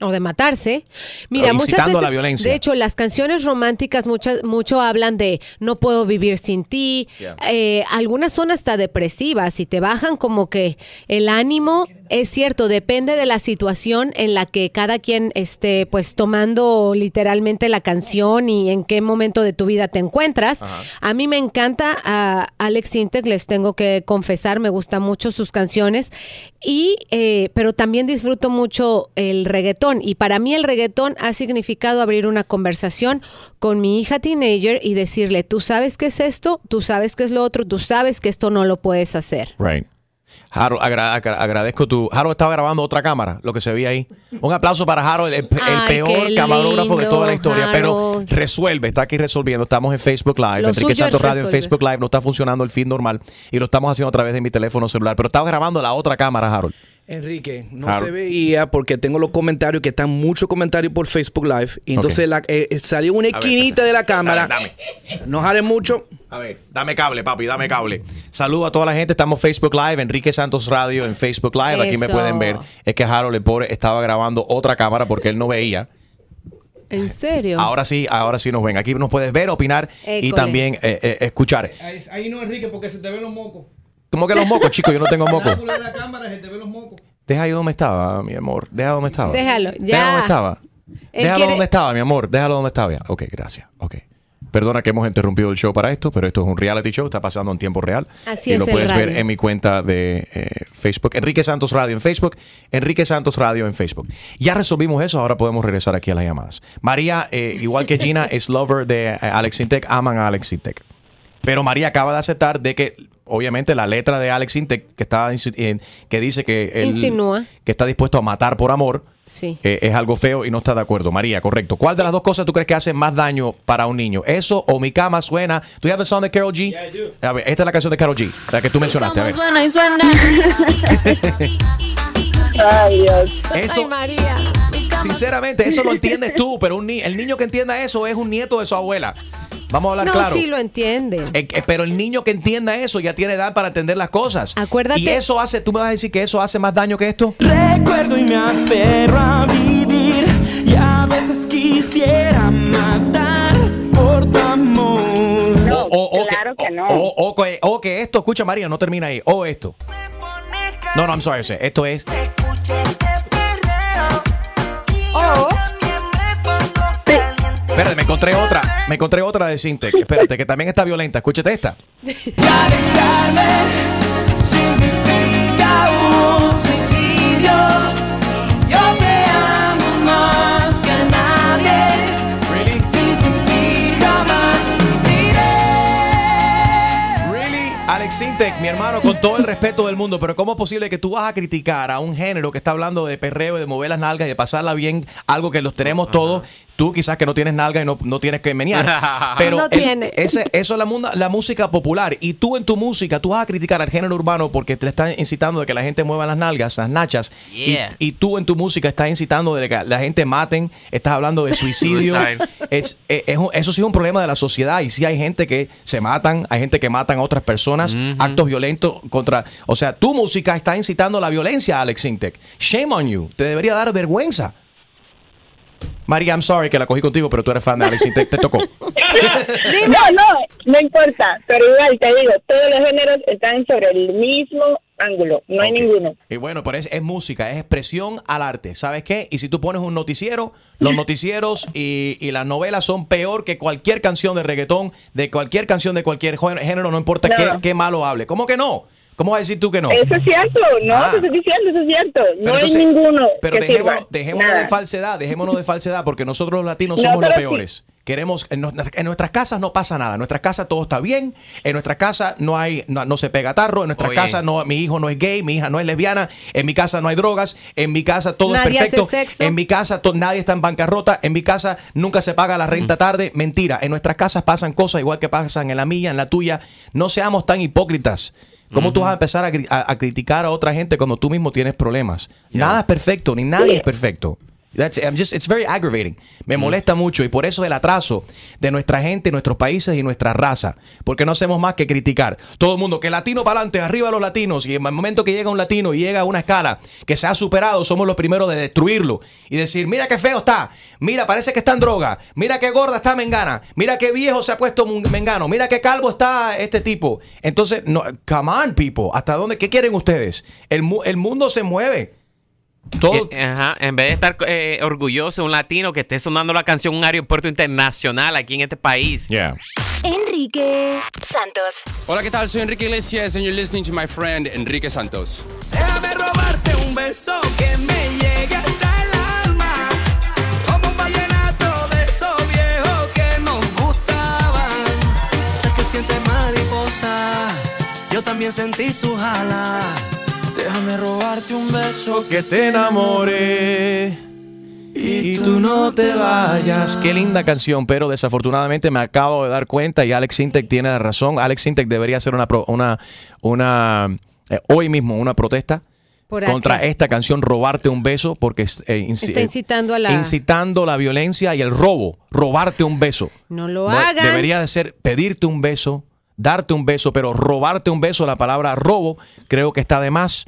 O de matarse. Mira, O muchas veces, la violencia. de hecho, las canciones románticas muchas, mucho hablan de no puedo vivir sin ti. Yeah. Eh, algunas son hasta depresivas y te bajan como que el ánimo. Es cierto, depende de la situación en la que cada quien esté pues tomando literalmente la canción y en qué momento de tu vida te encuentras. A mí me encanta a Alex Intec, les tengo que confesar, me gustan mucho sus canciones. Y, eh, pero también disfruto mucho el reggaetón. Y para mí el reggaetón ha significado abrir una conversación con mi hija teenager y decirle, tú sabes qué es esto, tú sabes qué es lo otro, tú sabes que esto no lo puedes hacer. Right. Harold, agra- agra- agradezco tu. Harold estaba grabando otra cámara, lo que se veía ahí. Un aplauso para Harold, el, el Ay, peor camarógrafo de toda la historia. Pero resuelve, está aquí resolviendo. Estamos en Facebook Live, Lo Enrique Santos Radio en. Facebook Live. No está funcionando el feed normal y lo estamos haciendo a través de mi teléfono celular. Pero estaba grabando la otra cámara, Harold. Enrique, no Claro. se veía porque tengo los comentarios que están muchos comentarios por Facebook Live. Y entonces la- eh, eh, salió una ver, esquinita de la cámara. Dame, No jalen mucho. A ver, dame cable, papi, dame cable. Saludo a toda la gente. Estamos Facebook Live, Enrique Santos Radio en Facebook Live. Aquí me pueden ver. Es que Harold, el pobre, estaba grabando otra cámara porque él no veía. ¿En serio? Ahora sí, ahora sí nos ven. Aquí nos puedes ver, opinar y también eh, eh, escuchar. Ahí, ahí no, Enrique, porque se te ven los mocos. ¿Cómo que los mocos, chicos? Yo no tengo mocos. ángulo de la cámara se te ven los mocos. Deja ahí donde estaba, mi amor. Deja donde estaba. Déjalo, Deja ya. donde estaba. Él Déjalo quiere- donde estaba, mi amor. Déjalo donde estaba. Ya. Ok, gracias. Ok. Perdona que hemos interrumpido el show para esto, pero esto es un reality show, está pasando en tiempo real. Así y es lo el puedes ver radio. en mi cuenta de eh, Facebook. Enrique Santos Radio en Facebook. Enrique Santos Radio en Facebook. Ya resolvimos eso, ahora podemos regresar aquí a las llamadas. María, eh, igual que Gina, es lover de eh, Alex Intec, aman a Alex Intec. Pero María acaba de aceptar de que, obviamente, la letra de Alex Intec, que, está, que dice que, él- Insinúa. que está dispuesto a matar por amor, Sí. eh, es algo feo y no está de acuerdo. María, correcto. ¿Cuál de las dos cosas tú crees que hace más daño para un niño? ¿Eso o mi cama suena? ¿Tú ya the song de Carol G? A ver, esta es la canción de Carol G, la que tú mencionaste. A ver. Suena y suena. Ay, Dios. Eso, Ay, María. Sinceramente, eso lo entiendes tú, pero un ni- el niño que entienda eso es un nieto de su abuela. Vamos a hablar No, claro. sí lo entienden. Eh, eh, pero el niño que entienda eso ya tiene edad para entender las cosas. Acuérdate- Y eso hace, tú me vas a decir que eso hace más daño que esto. Recuerdo y me aferro a vivir y a veces quisiera matar por tu amor. No, o, o claro que, no. O, o que, esto, escucha María, no termina ahí. O esto. No, no, I'm sorry. Esto es. Espérate, me encontré otra. Me encontré otra de Sintec. Espérate, que también está violenta. Escúchate esta. Sintec, mi hermano, con todo el respeto del mundo, pero ¿cómo es posible que tú vas a criticar a un género que está hablando de perreo, de mover las nalgas y de pasarla bien, algo que los tenemos todos? Tú quizás que no tienes nalgas y no, no tienes que menear. Pero No el- tiene. ese- eso es la, munda- la música popular. Y tú en tu música, tú vas a criticar al género urbano porque te están incitando de que la gente mueva las nalgas, las nachas. Y- Yeah. Y, tú en tu música estás incitando de que la gente maten, estás hablando de suicidio. Es, es- es un- eso sí es un problema de la sociedad. Y sí hay gente que se matan, hay gente que matan a otras personas, actos violentos contra. O sea, tu música está incitando la violencia, Alex Sintek. Shame on you. Te debería dar vergüenza. María, I'm sorry que la cogí contigo, pero tú eres fan de Alex Sintek. Te tocó. No, no, no importa, pero igual te digo, todos los géneros están sobre el mismo ángulo, no hay ninguno. Y bueno, pero es, es música, es expresión al arte. ¿Sabes qué? Y si tú pones un noticiero, los noticieros y, y las novelas son peor que cualquier canción de reggaetón, de cualquier canción de cualquier género, no importa No. qué, qué malo hable. ¿Cómo que no? ¿Cómo vas a decir tú que no? Eso es cierto, no, Ah. te estoy diciendo, eso es cierto, no Pero hay entonces- ninguno Pero que dejémonos, de falsedad, dejémonos de falsedad, porque nosotros los latinos No, somos los pero sí. Queremos, en, nuestras- en nuestras casas no pasa nada, en nuestras casas todo está bien, en nuestras casas no hay, no, no se pega tarro, en nuestras Oye. casas no, mi hijo no es gay, mi hija no es lesbiana, en mi casa no hay drogas, en mi casa todo Nadie es hace perfecto, sexo. en mi casa to- nadie está en bancarrota, en mi casa nunca se paga la renta tarde, mentira, en nuestras casas pasan cosas igual que pasan en la mía, en la tuya, no seamos tan hipócritas. ¿Cómo tú vas a empezar a, cri- a- a criticar a otra gente cuando tú mismo tienes problemas? Nada es perfecto, ni nadie es perfecto. That's, I'm just, it's very aggravating. Me molesta mucho y por eso el atraso de nuestra gente, nuestros países y nuestra raza. Porque no hacemos más que criticar. Todo el mundo, que latino para adelante, arriba los latinos. Y en el momento que llega un latino y llega a una escala que se ha superado, somos los primeros de destruirlo. Y decir, mira qué feo está. Mira, parece que está en droga. Mira qué gorda está Mengana. Mira qué viejo se ha puesto Mengano. Mira qué calvo está este tipo. Entonces, no, come on, people. ¿Hasta dónde? ¿Qué quieren ustedes? El, el mundo se mueve. Todo, Eh, Ajá, en vez de estar eh, orgulloso de un latino que esté sonando la canción en un aeropuerto internacional aquí en este país. Enrique Santos. Hola, ¿qué tal? Soy Enrique Iglesias and you're listening to my friend Enrique Santos. Déjame robarte un beso que me llegue hasta el alma. Como un vallenato de esos viejos que nos gustaban. Sé que sientes mariposa. Yo también sentí su jala. Déjame robarte un beso que te enamoré y tú no te vayas. Qué linda canción, pero desafortunadamente me acabo de dar cuenta y Alex Sintek tiene la razón. Alex Sintek debería hacer una, pro- una, una eh, hoy mismo una protesta Por contra esta canción Robarte un beso porque es, eh, inci- Está eh, incitando a la... incitando la violencia y el robo, robarte un beso. No lo No, hagan. Debería de ser pedirte un beso, darte un beso, pero robarte un beso, la palabra robo, creo que está de más.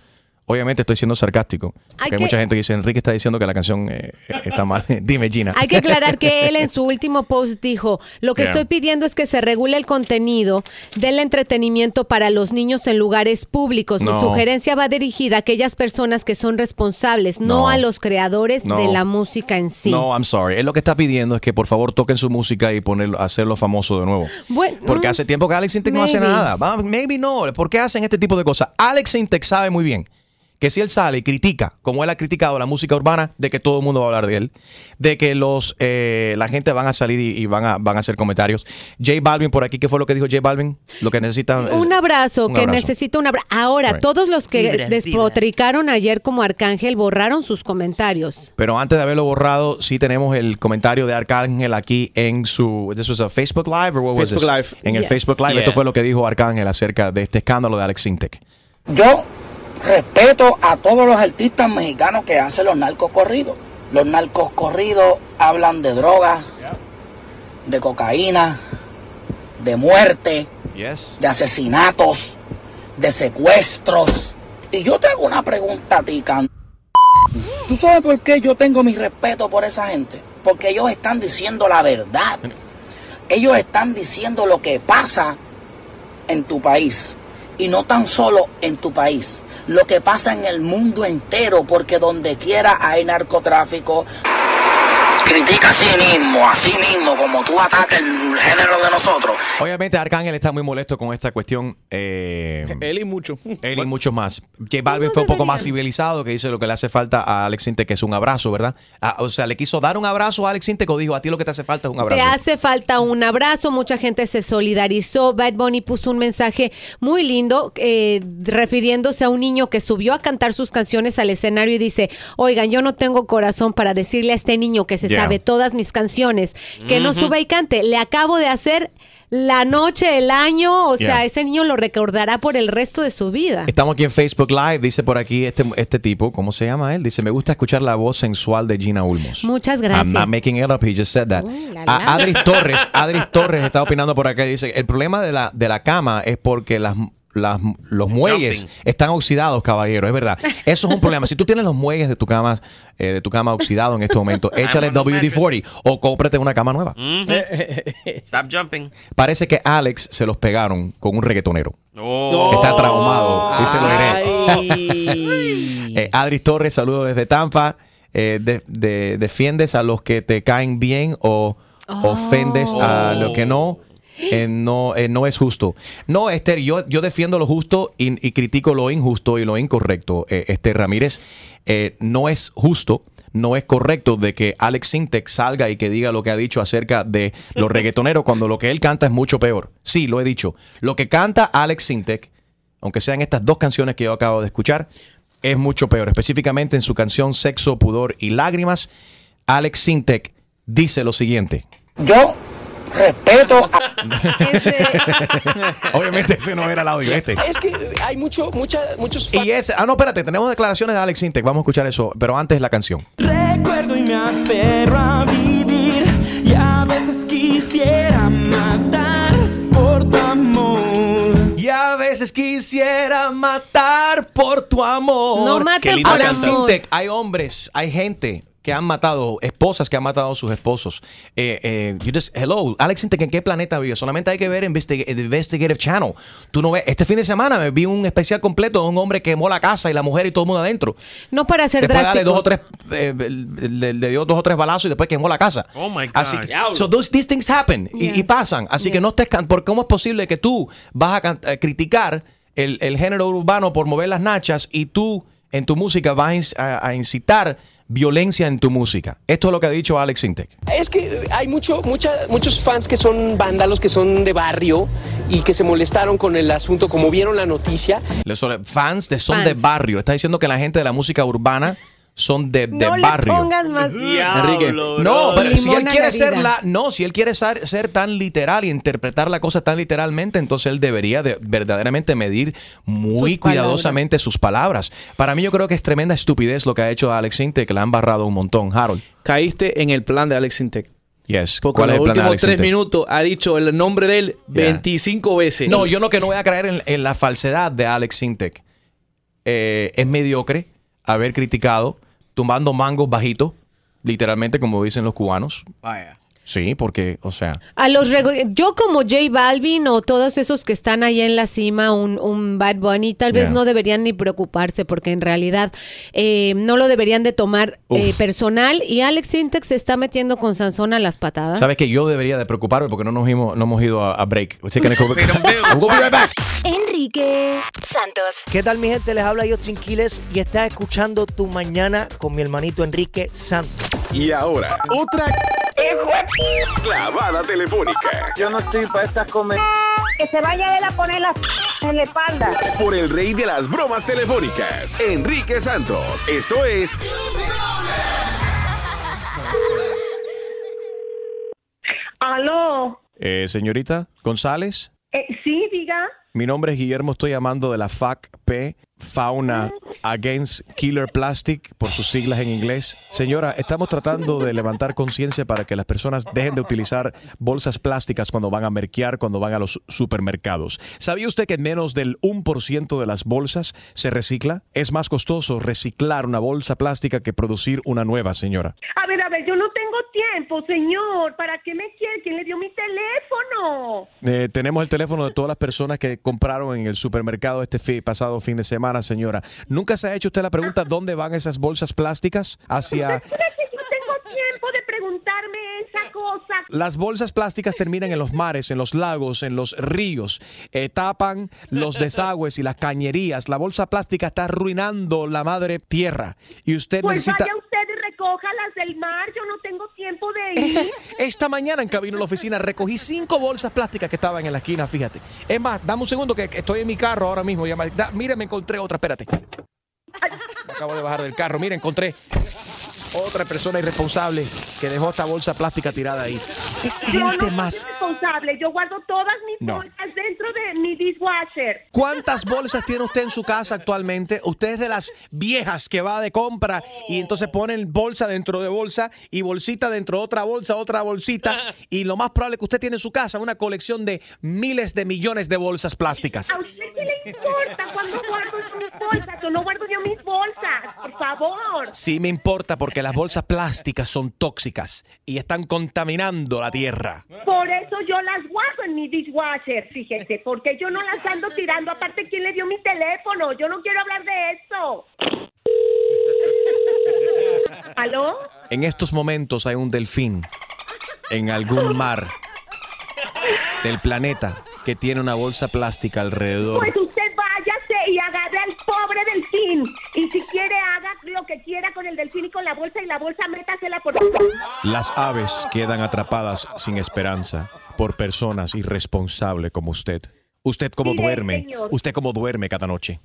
Obviamente estoy siendo sarcástico. Hay que- mucha gente que dice, Enrique está diciendo que la canción eh, está mal. Dime, Gina. Hay que aclarar que él en su último post dijo, lo que Yeah. estoy pidiendo es que se regule el contenido del entretenimiento para los niños en lugares públicos. Mi sugerencia va dirigida a aquellas personas que son responsables, no, No. a los creadores No. de la música en sí. No, I'm sorry. Él lo que está pidiendo es que por favor toquen su música y ponerlo, hacerlo famoso de nuevo. Bueno, Porque mm, hace tiempo que Alex Intec no hace nada. Maybe no. ¿Por qué hacen este tipo de cosas? Alex Intec sabe muy bien que si él sale y critica, como él ha criticado la música urbana, de que todo el mundo va a hablar de él, de que los eh, la gente van a salir y, y van, a, van a hacer comentarios. J Balvin por aquí, ¿qué fue lo que dijo J Balvin? Lo que necesita es- Un abrazo, un que abrazo. necesita un abrazo. Ahora, Right. todos los que Vibras, despotricaron ayer como Arcángel borraron sus comentarios. Pero antes de haberlo borrado, sí tenemos el comentario de Arcángel aquí en su. ¿This was a Facebook Live or what was Facebook this? Live. En el. Facebook Live. Esto fue lo que dijo Arcángel acerca de este escándalo de Alex Intec. Yo respeto a todos los artistas mexicanos que hacen los narcos corridos. Los narcos corridos hablan de drogas, de cocaína, de muerte, Yes. de asesinatos, de secuestros. Y yo te hago una pregunta a ti, Can. ¿Tú sabes por qué yo tengo mi respeto por esa gente? Porque ellos están diciendo la verdad. Ellos están diciendo lo que pasa en tu país. Y no tan solo en tu país. Lo que pasa en el mundo entero. Porque donde quiera hay narcotráfico. Critica a sí mismo, a sí mismo, como tú atacas el género de nosotros. Obviamente Arcángel está muy molesto con esta cuestión. eh, Él y mucho. él y muchos más. J Balvin fue un poco más civilizado, que dice lo que le hace falta a Alex Intec, que es un abrazo, ¿verdad? Ah, o sea, le quiso dar un abrazo a Alex Intec o dijo, a ti lo que te hace falta es un abrazo. Te hace falta un abrazo, mucha gente se solidarizó. Bad Bunny puso un mensaje muy lindo eh, refiriéndose a un niño que subió a cantar sus canciones al escenario y dice, oigan, yo no tengo corazón para decirle a este niño que se Yeah. sabe todas mis canciones, que no suba y cante. Le acabo de hacer la noche, el año, o sea, Yeah. ese niño lo recordará por el resto de su vida. Estamos aquí en Facebook Live, dice por aquí este, este tipo, ¿cómo se llama él? Dice, me gusta escuchar la voz sensual de Gina Ulmos. Muchas I'm gracias. not making it up, he just said that. la, A-. Adris Torres, Adris Torres está opinando por acá dice, el problema de la, de la cama es porque las, las- los muelles están oxidados, caballero, es verdad. Eso es un problema. Si tú tienes los muelles de tu cama, eh, de tu cama oxidados en este momento, échale WD-40 o cómprate una cama nueva. Stop jumping. Parece que Alex se los pegaron con un reggaetonero. Oh. Está traumado, dice Loiret. Eh, Adris Torres, saludos desde Tampa. Eh, de- de- ¿Defiendes a los que te caen bien o ofendes a lo que no? Eh, no, eh, no es justo. No, Esther, yo, yo defiendo lo justo y, critico lo injusto y lo incorrecto. Eh, Esther Ramírez, no es justo, no es correcto de que Alex Sintek salga y que diga lo que ha dicho acerca de los reggaetoneros cuando lo que él canta es mucho peor. Sí, lo he dicho. Lo que canta Alex Sintek, aunque sean estas dos canciones que yo acabo de escuchar, es mucho peor. Específicamente en su canción Sexo, Pudor y Lágrimas, Alex Sintek dice lo siguiente. Yo respeto a... Obviamente ese no era el audio este. Es que hay mucho, mucha, muchos Y ese, ah, no, espérate, tenemos declaraciones de Alex Sintek. Vamos a escuchar eso, pero antes la canción. Recuerdo y me aferro a vivir y a veces quisiera matar por tu amor. Y a veces quisiera matar por tu amor. No lindo por Alex amor. Hay hombres, hay gente que han matado, esposas que han matado a sus esposos. Eh, eh, you just- hello, Alex ¿en qué planeta vive? Solamente hay que ver Investig- Investigative Channel. Tú no ves, este fin de semana me vi un especial completo de un hombre que quemó la casa y la mujer y todo el mundo adentro. No para ser Después darle dos o drásticos. tres, eh, le, le dio dos o tres balazos y después quemó la casa. Oh my God. Así que, so those, these things happen y- y, pasan. Así que no estés, porque ¿cómo es posible que tú vas a, criticar el, el género urbano por mover las nachas y tú en tu música vas a incitar violencia en tu música? Esto es lo que ha dicho Alex Sintek. Es que hay mucho, mucha, muchos fans que son vándalos, que son de barrio y que se molestaron con el asunto, como vieron la noticia. Los fans de son de barrio. Está diciendo que la gente de la música urbana son de, de no barrio. le pongas más. Enrique. No, pero si él quiere ser la, no, si él quiere ser, ser tan literal y interpretar la cosa tan literalmente, entonces él debería de verdaderamente medir muy Sus cuidadosamente sus palabras. Para mí yo creo que es tremenda estupidez lo que ha hecho Alex Sintek, que la han barrado un montón. Harold. Caíste en el plan de Alex Sintek. Yes. Porque ¿Cuál en es los el plan de últimos tres minutos ha dicho el nombre de él Yeah. 25 veces. No, yo no que no voy a creer en, en la falsedad de Alex Sintek. Eh, es mediocre haber criticado tumbando mangos bajitos, literalmente como dicen los cubanos. Vaya. Sí, porque, o sea, A los yo como J Balvin o todos esos que están ahí en la cima, un, un Bad Bunny, tal vez Yeah. no deberían ni preocuparse porque en realidad eh, no lo deberían de tomar eh, personal y Alex Sintek se está metiendo con Sansón a las patadas. sabes que yo debería de preocuparme porque no nos hemos, no hemos ido a, a break. We'll be right back. Enrique Santos. ¿Qué tal mi gente? Les habla Justin Quiles y estás escuchando Tu Mañana con mi hermanito Enrique Santos. Y ahora, otra clavada telefónica Yo no estoy para estas comer. Que se vaya él a poner las en la espalda. por el rey de las bromas telefónicas, Enrique Santos. Esto es Aló. Eh, señorita González, Eh, sí, diga. mi nombre es Guillermo, estoy llamando de la FACP, Fauna Against Killer Plastic, por sus siglas en inglés. Señora, estamos tratando de levantar conciencia para que las personas dejen de utilizar bolsas plásticas cuando van a merquear, cuando van a los supermercados. ¿Sabía usted que menos del 1% de las bolsas se recicla? Es más costoso reciclar una bolsa plástica que producir una nueva, señora. A ver, a ver, yo no tengo tiempo, señor. ¿Para qué me quiere? ¿Quién le dio mi teléfono? Eh, tenemos el teléfono de todas las personas que compraron en el supermercado este fi- pasado fin de semana, señora. ¿Nunca se ha hecho usted la pregunta dónde van esas bolsas plásticas? Hacia... ¿Usted cree que yo tengo tiempo de preguntarme esa cosa? Las bolsas plásticas terminan en los mares, en los lagos, en los ríos, eh, tapan los desagües y las cañerías. La bolsa plástica está arruinando la madre tierra y usted Pues necesita... vaya usted del mar. Yo no tengo tiempo de ir. Esta mañana en camino a la oficina recogí cinco bolsas plásticas que estaban en la esquina, fíjate. Es más, dame un segundo que estoy en mi carro ahora mismo. ya, mira, me encontré otra, espérate. Me acabo de bajar del carro. Mira, encontré otra persona irresponsable que dejó esta bolsa plástica tirada ahí. Es Yo no más. responsable. Yo guardo todas mis No. bolsas dentro de mi dishwasher. ¿Cuántas bolsas tiene usted en su casa actualmente? Usted es de las viejas que va de compra y entonces ponen bolsa dentro de bolsa y bolsita dentro de otra bolsa, otra bolsita. Y lo más probable que usted tiene en su casa una colección de miles de millones de bolsas plásticas. ¿A usted qué le importa cuando guardo mis bolsas? Yo no guardo yo mis bolsas, por favor. Sí me importa porque las bolsas plásticas son tóxicas y están contaminando la tierra. Por eso yo las guardo en mi dishwasher, fíjese, porque yo no las ando tirando. Aparte, ¿quién le dio mi teléfono? Yo no quiero hablar de eso. ¿Aló? En estos momentos hay un delfín en algún mar del planeta que tiene una bolsa plástica alrededor. Pues usted váyase y agarre al pobre delfín. Y si quiere, haga lo que quiera con el delfín y con la bolsa y la bolsa métasela por... Las aves quedan atrapadas sin esperanza por personas irresponsables como usted. Usted como duerme, usted como duerme cada noche.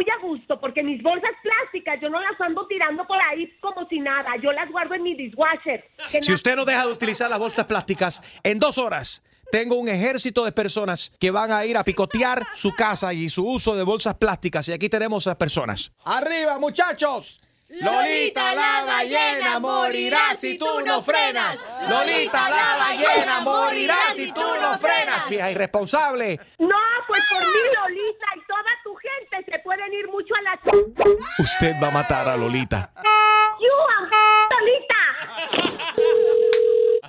Muy a gusto porque mis bolsas plásticas yo no las ando tirando por ahí como si nada. Yo las guardo en mi dishwasher. Si usted no deja de utilizar las bolsas plásticas, en dos horas tengo un ejército de personas que van a ir a picotear su casa y su uso de bolsas plásticas. Y aquí tenemos a personas. ¡Arriba, muchachos! Lolita la ballena morirá si tú no frenas. Lolita la ballena morirá si tú no frenas. Vieja irresponsable. No, pues por mí, Lolita, y toda se pueden ir mucho a la... ch- Usted va a matar a Lolita. ¡You, Lolita!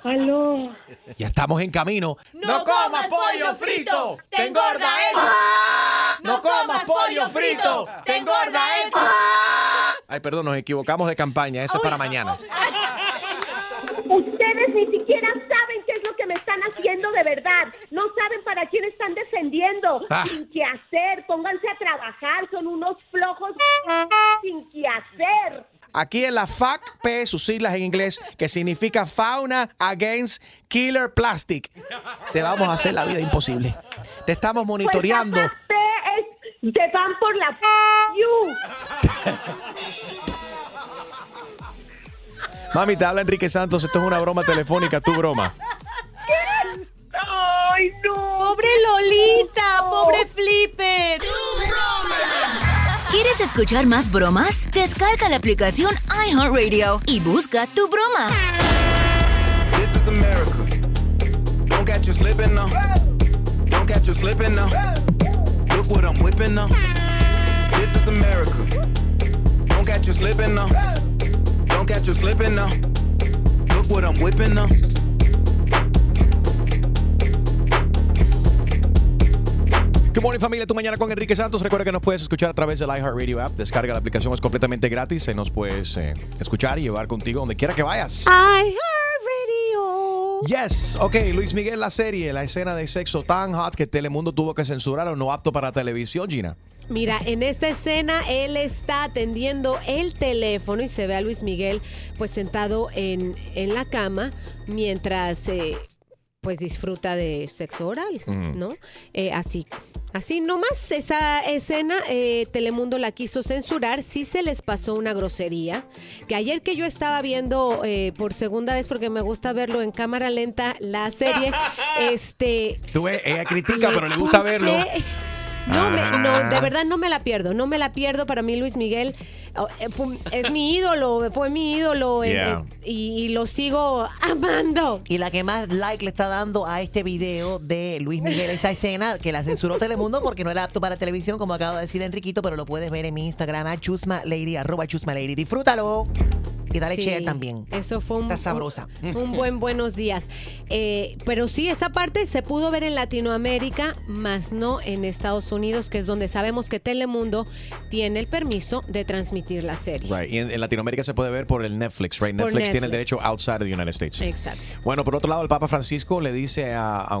Aló. Ya estamos en camino. ¡No comas pollo frito! ¡Te engorda él! ¡No comas pollo frito! ¡Te engorda él! Ay, perdón, nos equivocamos de campaña. Esa es para mañana. Ustedes ni siquiera saben me están haciendo de verdad. No saben para quién están defendiendo. Ah. Sin qué hacer. Pónganse a trabajar. Son unos flojos sin qué hacer. Aquí en la FACP, sus siglas en inglés, que significa Fauna Against Killer Plastic. Te vamos a hacer la vida imposible. Te estamos monitoreando. Pues la FACP es Te van por la you. Mami, te habla Enrique Santos. Esto es una broma telefónica, tu broma. ¡Ay, no! ¡Pobre Lolita! ¡Pobre Flipper! ¿Quieres escuchar más bromas? Descarga la aplicación iHeartRadio y busca tu broma. This is America. Don't catch you slipping now. Don't catch you slipping now. Look what I'm whipping now. This is America. Don't catch you slipping now. Don't catch you slipping now. Look what I'm whipping now. Good morning familia, tu mañana con Enrique Santos. Recuerda que nos puedes escuchar a través del iHeartRadio app. Descarga la aplicación, es completamente gratis. Se nos puedes eh, escuchar y llevar contigo donde quiera que vayas. iHeartRadio. Yes, ok, Luis Miguel, la serie, la escena de sexo tan hot que Telemundo tuvo que censurar o no apto para televisión, Gina. Mira, en esta escena él está atendiendo el teléfono y se ve a Luis Miguel pues sentado en, en la cama mientras eh, pues disfruta de sexo oral, Ujú. ¿no? Eh, así, así nomás esa escena eh, Telemundo la quiso censurar, sí se les pasó una grosería, que ayer que yo estaba viendo eh, por segunda vez porque me gusta verlo en cámara lenta la serie, este... Tú ella critica, pero le gusta puse- verlo. No, me- Ah. no, de verdad no me la pierdo, no me la pierdo. Para mí Luis Miguel fue- es mi ídolo, fue mi ídolo eh, Yeah. eh, y, y lo sigo amando. Y la que más like le está dando a este video de Luis Miguel, esa escena que la censuró Telemundo porque no era apto para televisión, como acaba de decir Enriquito, pero lo puedes ver en mi Instagram, a Chusma Lady, arroba Chusma Lady. Disfrútalo. Y dale Sí, share también. Eso fue un, Está sabrosa. un, un buen buenos días. Eh, pero sí, esa parte se pudo ver en Latinoamérica, más no en Estados Unidos, que es donde sabemos que Telemundo tiene el permiso de transmitir la serie. Right. Y en, en Latinoamérica se puede ver por el Netflix, right? Netflix, tiene el derecho outside of the United States. Exacto. Bueno, por otro lado, el Papa Francisco le dice a, a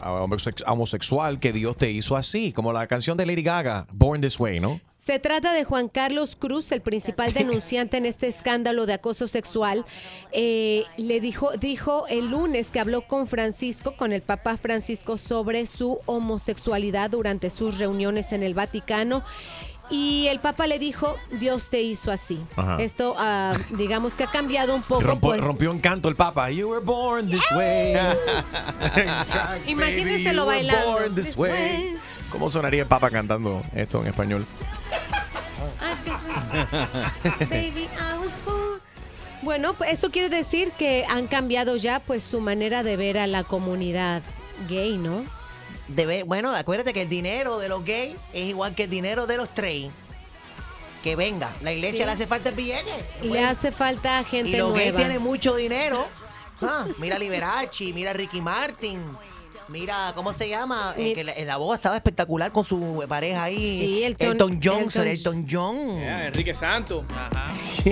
a homosexual que Dios te hizo así, como la canción de Lady Gaga, Born This Way, ¿no? Se trata de Juan Carlos Cruz, el principal denunciante en este escándalo de acoso sexual. Eh, le dijo, dijo el lunes que habló con Francisco, con el Papa Francisco, sobre su homosexualidad durante sus reuniones en el Vaticano. Y el Papa le dijo, Dios te hizo así. Ajá. Esto, ah, digamos que ha cambiado un poco. Rompo- pues. rompió en canto el Papa. You were born this way. Imagínenselo You were bailando. born this This way. way. ¿Cómo sonaría el Papa cantando esto en español? Baby, I was born. Bueno, pues esto quiere decir que han cambiado ya pues su manera de ver a la comunidad gay, ¿no? Debe- bueno, acuérdate que el dinero de los gays es igual que el dinero de los train. Que venga, la iglesia Sí. le hace falta el billete. Le hace falta gente Y los gays nueva. tienen mucho dinero. Ah, mira a Liberace, mira a Ricky Martin. Mira, ¿cómo se llama? Eh, que la, la boda estaba espectacular con su pareja ahí. Sí, Elton- Elton John, Elton- Elton, John. Yeah, Enrique Santos.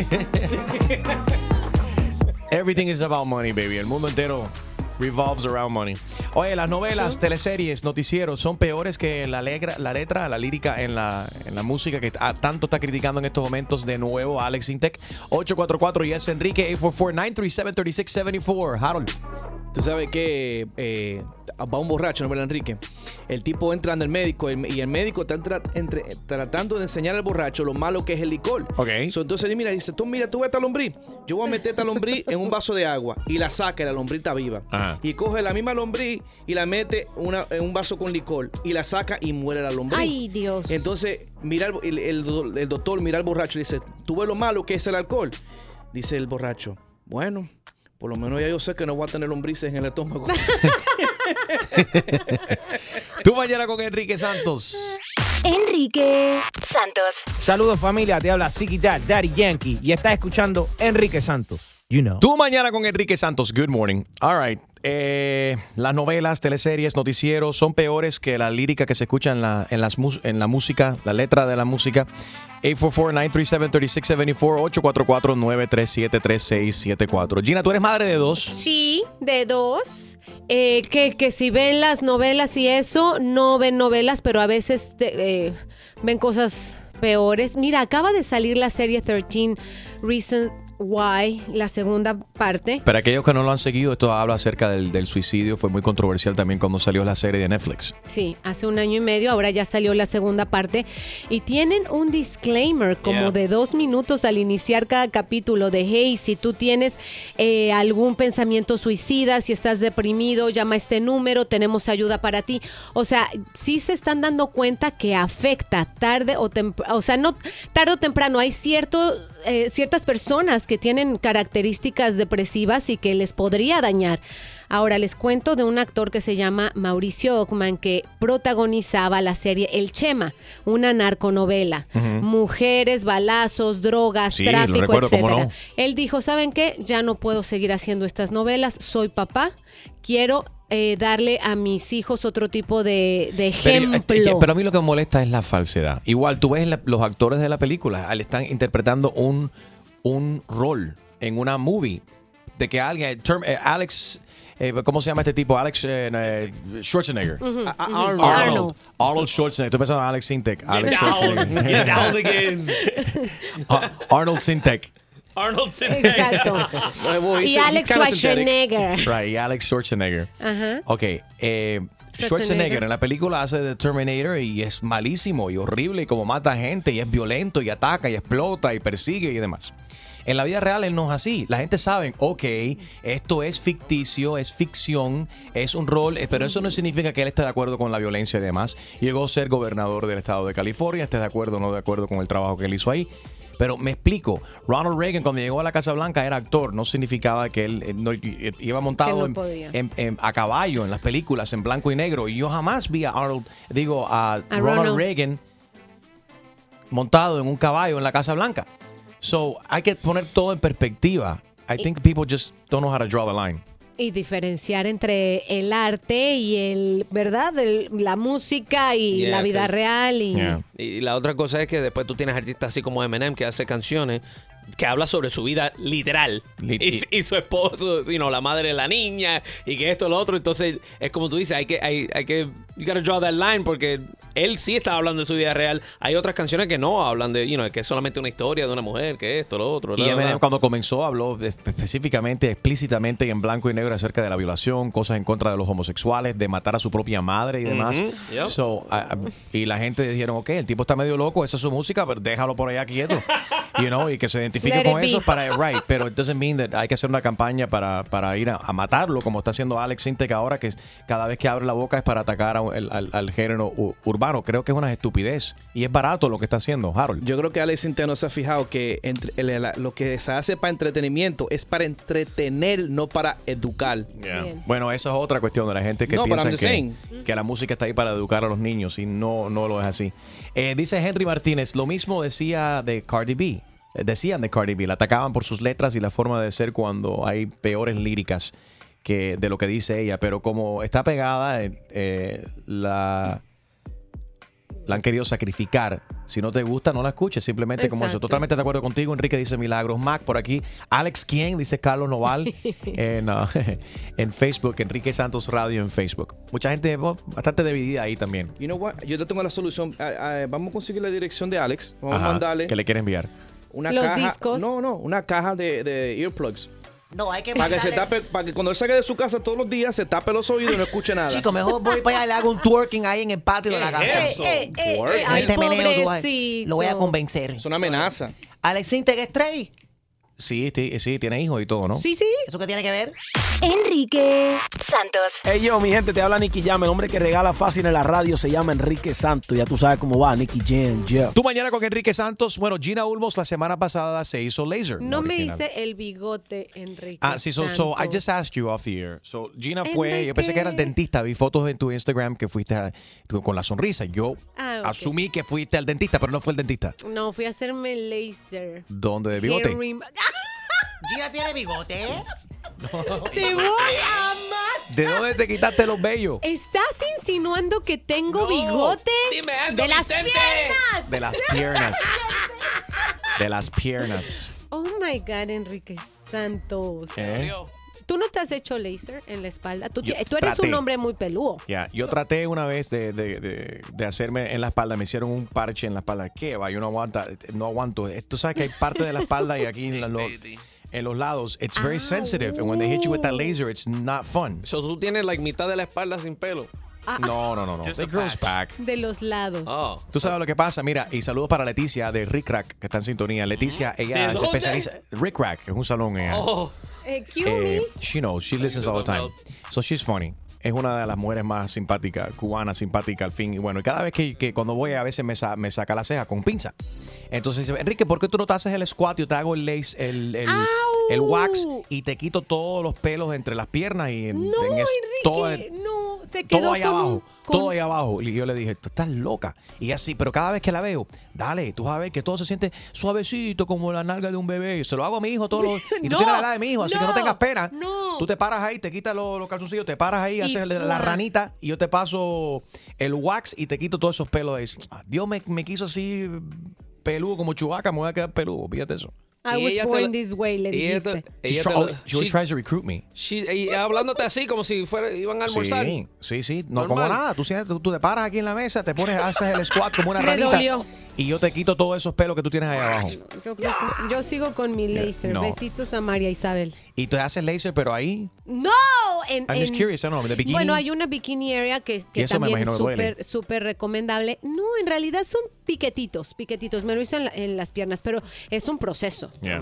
Everything is about money, baby. El mundo entero revolves around money. Oye, las novelas, teleseries, noticieros son peores que la, letra, la letra, la lírica en la, en la música que tanto está criticando en estos momentos de nuevo Alex Intec. 844 y es Enrique 844-937-3674. Harold. Tú sabes que eh, va un borracho, ¿no, verdad, Enrique? El tipo entra en el médico el- y el médico está tra- entre- tratando de enseñar al borracho lo malo que es el licor. Ok. So, entonces, mira, dice, tú mira, tú ves esta lombriz. Yo voy a meter esta lombriz en un vaso de agua y la saca y la lombriz está viva. Ajá. Y coge la misma lombriz y la mete una- en un vaso con licor y la saca y muere la lombriz. Ay, Dios. Entonces, mira el, el- el- el doctor mira al borracho y dice, ¿tú ves lo malo que es el alcohol? Dice el borracho, bueno, por lo menos ya yo sé que no voy a tener lombrices en el estómago. Tú mañana con Enrique Santos. Enrique Santos. Saludos familia, te habla Dad, Daddy Yankee y estás escuchando Enrique Santos. You know. Tú mañana con Enrique Santos. Good morning. All right. Eh, las novelas, teleseries, noticieros son peores que la lírica que se escucha en la, en las, en la música, la letra de la música. 844-937-3674, 844-937-3674. Gina, tú eres madre de dos. Sí, de dos. Eh, que, que si ven las novelas y eso, no ven novelas, pero a veces te- eh, ven cosas peores. Mira, acaba de salir la serie 13 Reasons, Why, la segunda parte. Para aquellos que no lo han seguido, esto habla acerca del, del suicidio. Fue muy controversial también cuando salió la serie de Netflix. Sí, hace un año y medio, ahora ya salió la segunda parte y tienen un disclaimer como Yeah. de dos minutos al iniciar cada capítulo de, hey, si tú tienes eh, algún pensamiento suicida, si estás deprimido, llama a este número, tenemos ayuda para ti. O sea, sí se están dando cuenta que afecta tarde o temprano, o sea, no tarde o temprano, hay cierto, eh, ciertas personas que tienen características depresivas y que les podría dañar. Ahora les cuento de un actor que se llama Mauricio Ockman que protagonizaba la serie El Chema, una narconovela. Mujeres, balazos, drogas, Sí, tráfico, no. Él dijo, ¿saben qué? Ya no puedo seguir haciendo estas novelas, soy papá, quiero eh, darle a mis hijos otro tipo de, de Pero, ejemplo. eh, pero a mí lo que me molesta es la falsedad. Igual, tú ves la- los actores de la película, le están interpretando un, un rol en una movie de que alguien, term- eh, Alex, eh, ¿cómo se llama este tipo? Alex eh, eh, Schwarzenegger. Arnold. Arnold. Arnold Schwarzenegger. Estoy pensando en Alex Sintek. Alex. Schwarzenegger. Get down again. Arnold Sintek. Arnold Exacto. y Alex Schwarzenegger. Right, y Alex Schwarzenegger. Ajá. Ok, eh, Schwarzenegger en la película hace de Terminator y es malísimo y horrible y como mata gente y es violento y ataca y explota y persigue y demás. En la vida real él no es así. La gente sabe, ok, esto es ficticio, es ficción, es un rol, eh, pero eso no significa que él esté de acuerdo con la violencia y demás. Llegó a ser gobernador del estado de California, esté de acuerdo o no de acuerdo con el trabajo que él hizo ahí. Pero me explico, Ronald Reagan cuando llegó a la Casa Blanca era actor, no significaba que él eh, no- eh, iba montado no en- podía. en- en- a caballo en las películas en blanco y negro. Y yo jamás vi a Arnold, digo, a, A Ronald Ronald. Reagan montado en un caballo en la Casa Blanca. So, hay que poner todo en perspectiva. I think people just don't know how to draw the line. Y diferenciar entre el arte y el, ¿verdad? El- la música y Yeah, la vida real. Y, Y la otra cosa es que después tú tienes artistas así como Eminem que hace canciones que habla sobre su vida literal y, y su esposo, sino la madre de la niña y que esto lo otro. Entonces es como tú dices, hay que, hay, hay que, you gotta draw that line porque él sí está hablando de su vida real. Hay otras canciones que no hablan de, you know, que es solamente una historia de una mujer, que esto, lo otro. Y Eminem bla. cuando comenzó habló espe- específicamente, explícitamente y en blanco y negro acerca de la violación, cosas en contra de los homosexuales, de matar a su propia madre y demás. Yep. So, a- y la gente dijeron, ok, el tipo está medio loco, esa es su música, pero déjalo por allá quieto. You know, y que se identifique Let con eso be. para, right, pero it doesn't mean that hay que hacer una campaña para, para ir a, a matarlo, como está haciendo Alex Sintek ahora, que es- cada vez que abre la boca es para atacar a un- el- al, al género u- urbano. Creo que es una estupidez. Y es barato lo que está haciendo, Harold. Yo creo que Alex Centeno se ha fijado que entre- el- la- lo que se hace para entretenimiento es para entretener, no para educar. Bueno, esa es otra cuestión de la gente que No, piensa que, saying. que la música está ahí para educar a los niños y no, no lo es así. Eh, dice Henry Martínez, lo mismo decía de Cardi B. Eh, Decían de Cardi B, la atacaban por sus letras y la forma de ser cuando hay peores líricas que de lo que dice ella, pero como está pegada, eh, la, la han querido sacrificar. Si no te gusta, no la escuches, simplemente como eso. Totalmente de acuerdo contigo, Enrique dice Milagros Mac por aquí. Alex ¿quién? dice Carlos Noval en, uh, en Facebook, Enrique Santos Radio en Facebook. Mucha gente bastante dividida ahí también. You know what? Yo te tengo la solución. Ah, ah, vamos a conseguir la dirección de Alex. Vamos Ajá, a mandarle que le quiere enviar. una Los caja. discos. No, no, una caja de, de earplugs. No, hay que Para que se tape, para que cuando él salga de su casa todos los días se tape los oídos y no escuche nada. Chico, mejor voy para allá le hago un twerking ahí en el patio de la casa. eso? Eh, eh, eh, Con ay, este meneo lo voy a convencer. Es una amenaza. Alex Integ es Trey. Sí, sí, sí, tiene hijos y todo, ¿no? Sí, sí. ¿Eso qué tiene que ver? Enrique Santos. Hey yo, mi gente, te habla Nicky Jam. El hombre que regala fácil en la radio se llama Enrique Santos. Ya tú sabes cómo va, Nicky Jam, yeah. Tú mañana con Enrique Santos. Bueno, Gina Ulmos la semana pasada se hizo laser. No me hice el bigote, Enrique. Ah, sí, so, so I just asked you off the air. So Gina fue, yo pensé que era el dentista, vi fotos en tu Instagram que fuiste a- con la sonrisa. Yo Ah, asumí que fuiste al dentista, pero no fue el dentista. No, fui a hacerme laser. ¿Dónde de bigote? Hair Gina tiene bigote. ¿eh? Te voy a amar. ¿De dónde te quitaste los vellos? ¿Estás insinuando que tengo bigote? de las piernas. De las piernas. De las piernas. Oh my God, Enrique Santos. ¿Eh? ¿Tú no te has hecho laser en la espalda? Tú, tú eres traté. un hombre muy peludo. Ya, Yo traté una vez de, de- de- de hacerme en la espalda, me hicieron un parche en la espalda. ¿Qué va? Yo no aguanta, no aguanto. Tú sabes que hay parte de la espalda y aquí en, la- lo- en los lados. It's very sensitive. And when they hit you with that laser, it's not fun. So, tú tienes like mitad de la espalda sin pelo. Ah, No, no, no, no. Just It a grows back. De los lados. Oh. Tú sabes lo que pasa, mira, y saludos para Leticia de Rick Rack, que está en sintonía. Leticia, ella ¿De se dónde? especializa. Rick Rack, es un salón. ella. Oh. Eh, cue Eh, me. she knows, she listens all the time. So she's funny. Es una de las mujeres más simpáticas, cubana, simpática al fin. Y bueno, y cada vez que, que cuando voy a veces me, sa- me saca la ceja con pinza. Entonces dice, Enrique, ¿por qué tú no te haces el squat? Yo te hago el lace, el, el, el wax y te quito todos los pelos entre las piernas y en, No, en es- todo, Enrique, no. Se quedó todo ahí un- Todo ahí abajo. Y yo le dije, tú estás loca. Y así, pero cada vez que la veo, dale, tú vas a ver que todo se siente suavecito como la nalga de un bebé. Se lo hago a mi hijo todos los... Y tú tienes la edad de mi hijo, así que no tengas pena. no. Tú te paras ahí, te quitas los, los calzoncillos, te paras ahí, Y haces la, ranita y yo te paso el wax y te quito todos esos pelos de ahí. Ah, Dios me, me quiso así peludo como chubaca, me voy a quedar peludo, fíjate eso. I was born this way, le dijiste. Ella she always she- tries to recruit me. she- y hablándote así como si fuera, iban a almorzar. Sí, sí, sí. No como Normal. nada. Tú, sientes- tú, tú te paras aquí en la mesa, te pones, haces el squat como una Me ranita. dolió. Y yo te quito todos esos pelos que tú tienes ahí abajo. Yo, creo que- yo sigo con mi laser. No. Besitos a María Isabel. Y te haces laser, pero ahí. No, en, I'm just en- curious, I don't know, the bikini. Bueno, hay una bikini area que, que Y eso me también es imagino que duele. súper súper recomendable. No, en realidad son piquetitos, piquetitos. Me lo hizo en, la- en las piernas, pero es un proceso. Yeah.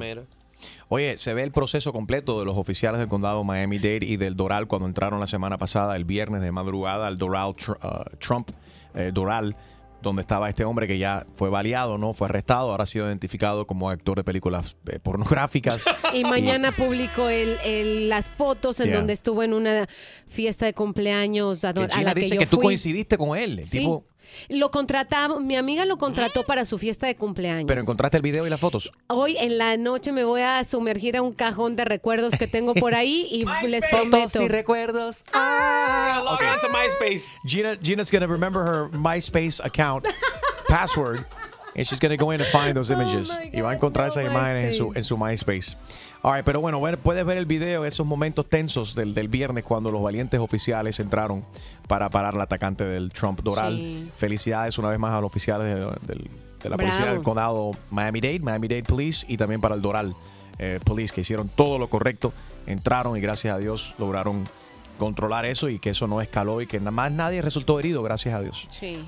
Oye, se ve el proceso completo de los oficiales del condado Miami-Dade y del Doral cuando entraron la semana pasada, el viernes de madrugada, al Doral Tr- uh, Trump, eh, Doral, donde estaba este hombre que ya fue baleado, ¿no? Fue arrestado, ahora ha sido identificado como actor de películas eh, pornográficas. Y mañana publicó el, el- las fotos en Yeah. donde estuvo en una fiesta de cumpleaños a, Que a Gina la que dice yo que tú fui. coincidiste con él. el Sí. tipo, Lo contrataba, mi amiga lo contrató para su fiesta de cumpleaños. pero encontraste el video y las fotos. Hoy en la noche me voy a sumergir a un cajón de recuerdos que tengo por ahí y les prometo. recuerdos. Ah, log on to MySpace. Gina, Gina's going to remember her MySpace account password. And she's going to go in and find those images. y va a encontrar esas imágenes en su, en su MySpace. All right, pero bueno, bueno, puedes ver el video, esos momentos tensos del, del viernes cuando los valientes oficiales entraron para parar al atacante del Trump Doral. Sí. Felicidades una vez más a los oficiales de, del- de la policía del condado Miami-Dade, Miami-Dade Police y también para el Doral eh, Police que hicieron todo lo correcto, entraron y gracias a Dios lograron controlar eso y que eso no escaló y que nada más nadie resultó herido, gracias a Dios. Sí,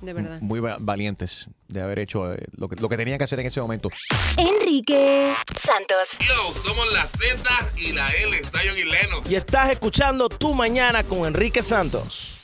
de verdad. Muy va- valientes de haber hecho eh, lo, que, lo que tenían que hacer en ese momento. Enrique Santos. Yo, somos la Z y la L, Zion y Lennox. Y estás escuchando Tu Mañana con Enrique Santos.